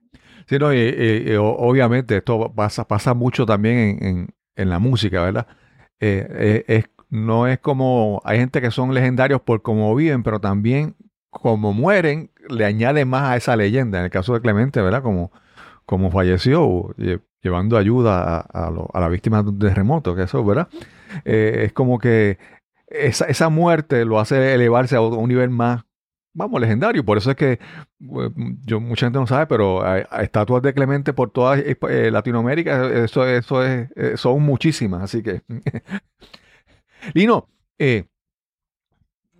Sí, no, y, obviamente esto pasa, pasa mucho también en, en- la música, ¿verdad? Es, no es como, hay gente que son legendarios por cómo viven, pero también como mueren, le añade más a esa leyenda. En el caso de Clemente, ¿verdad? Como, como falleció, lle- llevando ayuda a, a, lo- a las víctimas de un terremoto, que eso, ¿verdad? Eh, es como que esa, muerte lo hace elevarse a un nivel más, vamos, legendario. Por eso es que eh, yo mucha gente no sabe, pero hay, estatuas de Clemente por toda eh, Latinoamérica, eso, eso es, eh, son muchísimas, así que. Lino, eh,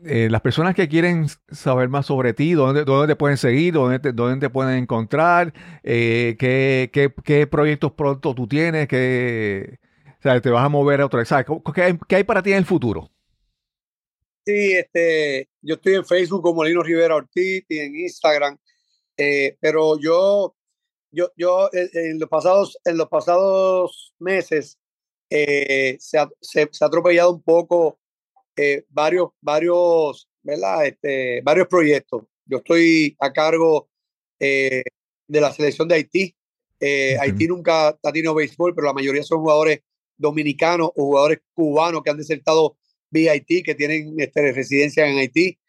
eh, las personas que quieren saber más sobre ti, dónde, dónde te pueden seguir, dónde te, dónde te pueden encontrar, eh, qué, qué, qué proyectos pronto tú tienes, qué, o sea, te vas a mover a otra. ¿Qué qué hay para ti en el futuro? Sí, este, yo estoy en Facebook como Lino Rivera Ortiz y en Instagram, eh, pero yo, yo, yo eh, en los pasados, en los pasados meses se, se, se ha atropellado un poco eh, varios, varios, ¿verdad? Este, varios proyectos. Yo estoy a cargo eh, de la selección de Haití. Eh. Haití nunca ha tenido béisbol, pero la mayoría son jugadores dominicanos o jugadores cubanos que han desertado vía Haití, que tienen este, residencia en Haití.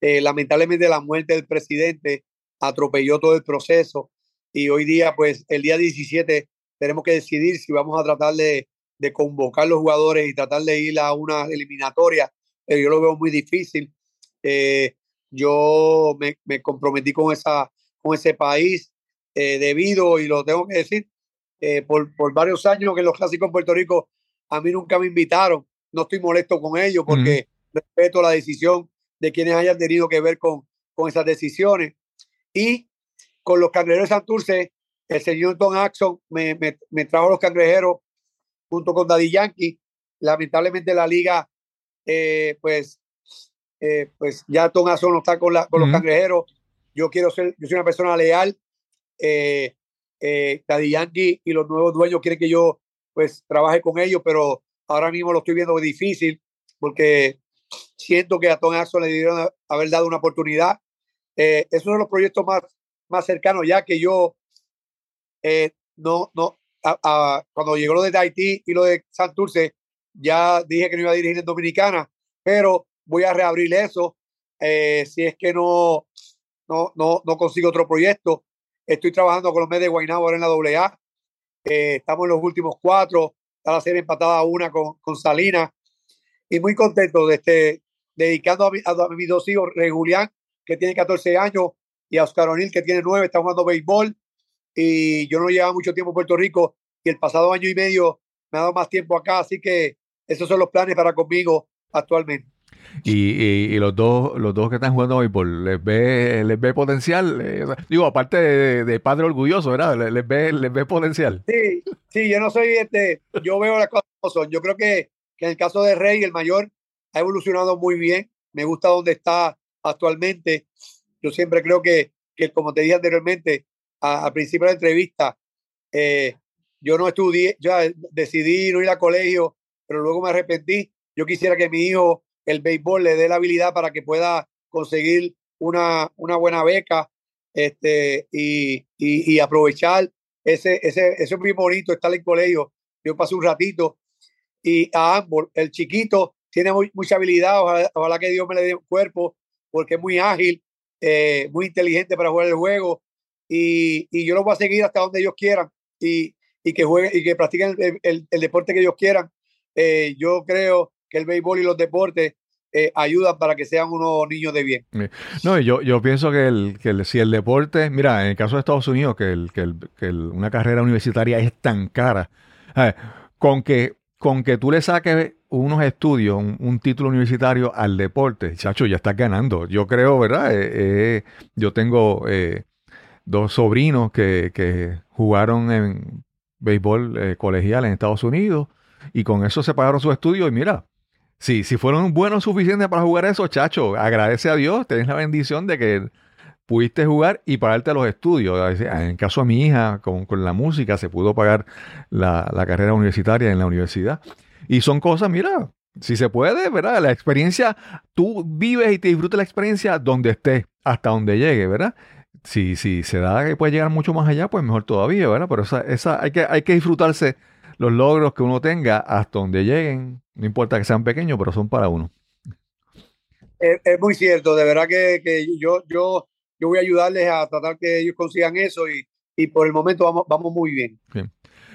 Lamentablemente la muerte del presidente atropelló todo el proceso y hoy día, pues el día 17, tenemos que decidir si vamos a tratar de, de convocar los jugadores y tratar de ir a una eliminatoria, pero yo lo veo muy difícil. Eh, yo me, me, comprometí con, esa, con ese país eh, debido, y lo tengo que decir, eh, por, por varios años que los clásicos en Puerto Rico a mí nunca me invitaron. No estoy molesto con ellos porque respeto la decisión de quienes hayan tenido que ver con, con esas decisiones. Y con los cangrejeros de Santurce, el señor Don Axon me, me, me trajo los cangrejeros junto con Daddy Yankee. Lamentablemente la liga, eh, pues, eh, pues ya Tom Axon no está con, la, con uh -huh. los cangrejeros. Yo quiero ser, yo soy una persona leal. Eh, eh, Daddy Yankee y los nuevos dueños quieren que yo pues trabaje con ellos, pero ahora mismo lo estoy viendo difícil porque siento que a Tom Axon le dieron haber dado una oportunidad. Eh, es uno de los proyectos más, más cercanos ya que yo eh, no, no, a, a, cuando llegó lo de Haití y lo de Santurce, ya dije que no iba a dirigir en Dominicana, pero voy a reabrir eso eh, si es que no, no, no, no consigo otro proyecto. Estoy trabajando con los Mets de Guaynabo ahora en la AA. Eh, estamos en los últimos cuatro. Está la serie empatada una con, con Salinas. Y muy contento de este, dedicando a, mi, a mis dos hijos, Rey Julián, que tiene 14 años, y a Oscar O'Neill, que tiene 9, está jugando béisbol. Y yo no llevaba mucho tiempo en Puerto Rico y el pasado año y medio me ha dado más tiempo acá. Así que esos son los planes para conmigo actualmente. Y, y, y, los dos los dos que están jugando béisbol, ¿les ve, les ve potencial? Eh, digo, aparte de, de, padre orgulloso, ¿verdad? ¿Les, les, ve, ¿Les ve potencial? Sí, sí, yo no soy este, yo veo las cosas como son. Yo creo que, que en el caso de Rey, el mayor, ha evolucionado muy bien. Me gusta donde está actualmente. Yo siempre creo que, que como te dije anteriormente, al principio de la entrevista, eh, yo no estudié, yo decidí no ir a colegio, pero luego me arrepentí. Yo quisiera que mi hijo el béisbol le dé la habilidad para que pueda conseguir una, una buena beca este, y, y, aprovechar ese, ese, ese es muy bonito estar en colegio. Yo pasé un ratito y a ambos, el chiquito tiene muy, mucha habilidad, ojalá, ojalá, que Dios me le dé un cuerpo porque es muy ágil, eh, muy inteligente para jugar el juego y, y, yo lo voy a seguir hasta donde ellos quieran y, y que jueguen y que practiquen el, el, deporte que ellos quieran. Eh, yo creo que el béisbol y los deportes eh, ayudan para que sean unos niños de bien. No, yo, yo pienso que, el, que el- si el deporte, mira, en el caso de Estados Unidos, que, el, que, que una carrera universitaria es tan cara, eh, con, que, con que tú le saques unos estudios, un, título universitario al deporte, chacho, ya estás ganando. Yo creo, ¿verdad? Yo tengo eh, dos sobrinos que, que jugaron en béisbol eh, colegial en Estados Unidos y con eso se pagaron sus estudios y mira, Sí, si fueron buenos suficientes para jugar eso, chacho, agradece a Dios, tenés la bendición de que pudiste jugar y pagarte los estudios. En caso de mi hija, con, con la música, se pudo pagar la, la carrera universitaria en la universidad. Y son cosas, mira, si se puede, ¿verdad? La experiencia, tú vives y te disfrutas la experiencia donde estés, hasta donde llegue, ¿verdad? Si, si se da que puede llegar mucho más allá, pues mejor todavía, ¿verdad? Pero esa, esa, hay, que, hay que disfrutarse los logros que uno tenga hasta donde lleguen, no importa que sean pequeños, pero son para uno. Es, es muy cierto, de verdad que, que yo, yo, yo voy a ayudarles a tratar que ellos consigan eso y, y por el momento vamos, vamos muy bien.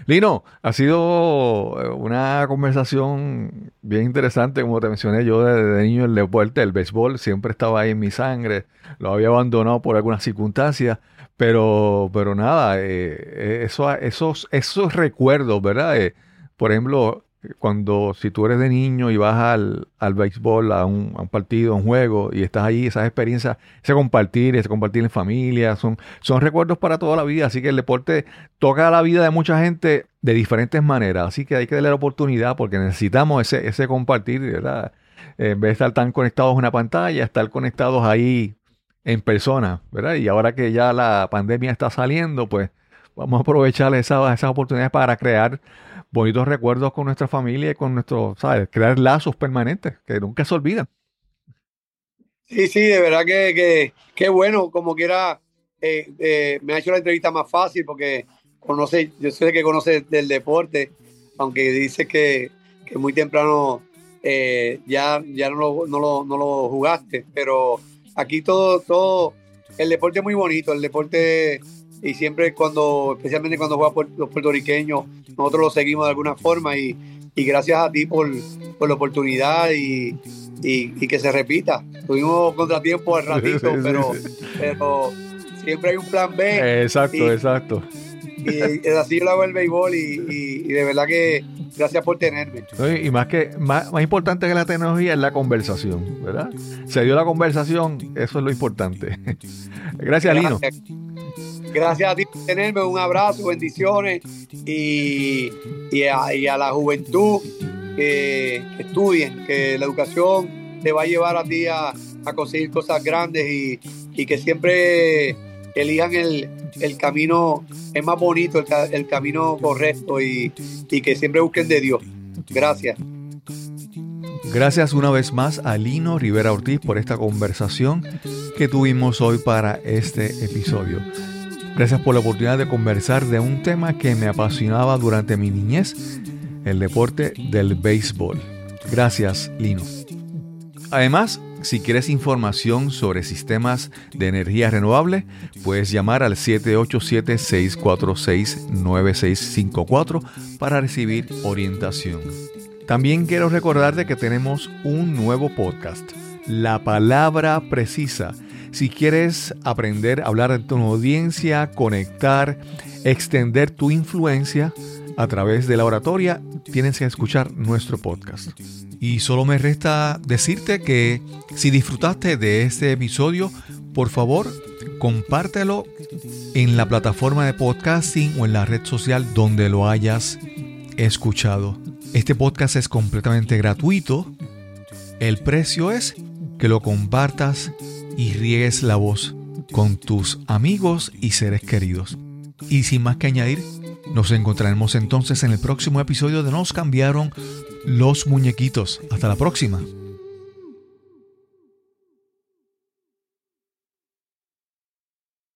Lino, ha sido eh, una conversación bien interesante, como te mencioné yo desde de niño, el deporte, el béisbol siempre estaba ahí en mi sangre, lo había abandonado por algunas circunstancias, pero, pero nada, eh, eh, eso, esos, esos recuerdos, ¿verdad? Eh, por ejemplo, cuando si tú eres de niño y vas al, al béisbol, a un, a un partido, a un juego, y estás ahí, esas experiencias, ese compartir, ese compartir en familia, son, son recuerdos para toda la vida. Así que el deporte toca la vida de mucha gente de diferentes maneras. Así que hay que darle la oportunidad porque necesitamos ese, ese compartir, ¿verdad? En vez de estar tan conectados a una pantalla, estar conectados ahí en persona, ¿verdad? Y ahora que ya la pandemia está saliendo, pues vamos a aprovechar esas, esas oportunidades para crear bonitos recuerdos con nuestra familia y con nuestros, ¿sabes? Crear lazos permanentes que nunca se olvidan. Sí, sí, de verdad que, que, que bueno, como quiera, eh, eh, me ha hecho la entrevista más fácil porque conoce, yo sé que conoce del deporte, aunque dice que, que muy temprano eh, ya, ya no, lo, no, lo, no lo jugaste, pero aquí todo, todo, el deporte es muy bonito, el deporte y siempre cuando, especialmente cuando juega por, los puertorriqueños, nosotros lo seguimos de alguna forma y, y gracias a ti por, por la oportunidad y, y, y, que se repita. Tuvimos contratiempo al ratito, Sí, pero, sí. pero siempre hay un plan B. Exacto, exacto. Y, es así yo lo hago el béisbol y, de verdad que gracias por tenerme. Y y más que más, más importante que la tecnología es la conversación, ¿verdad? Se dio la conversación, eso es lo importante. Gracias, Lino. Gracias. Gracias a ti por tenerme, un abrazo, bendiciones y, y, a, y a la juventud que, estudien, que la educación te va a llevar a ti a, a conseguir cosas grandes y, y que siempre elijan el, el camino, es más bonito, el, el camino correcto y, y que siempre busquen de Dios. Gracias. Gracias una vez más a Lino Rivera Ortiz por esta conversación que tuvimos hoy para este episodio. Gracias por la oportunidad de conversar de un tema que me apasionaba durante mi niñez, el deporte del béisbol. Gracias, Lino. Además, si quieres información sobre sistemas de energía renovable, puedes llamar al 787-646-9654 para recibir orientación. También quiero recordarte que tenemos un nuevo podcast, La Palabra Precisa. Si quieres aprender a hablar en tu audiencia, conectar, extender tu influencia a través de la oratoria, tienes que escuchar nuestro podcast. Y solo me resta decirte que si disfrutaste de este episodio, por favor, compártelo en la plataforma de podcasting o en la red social donde lo hayas escuchado. Este podcast es completamente gratuito. El precio es que lo compartas y riegues la voz con tus amigos y seres queridos. Y sin más que añadir, nos encontraremos entonces en el próximo episodio de Nos cambiaron los muñequitos. Hasta la próxima.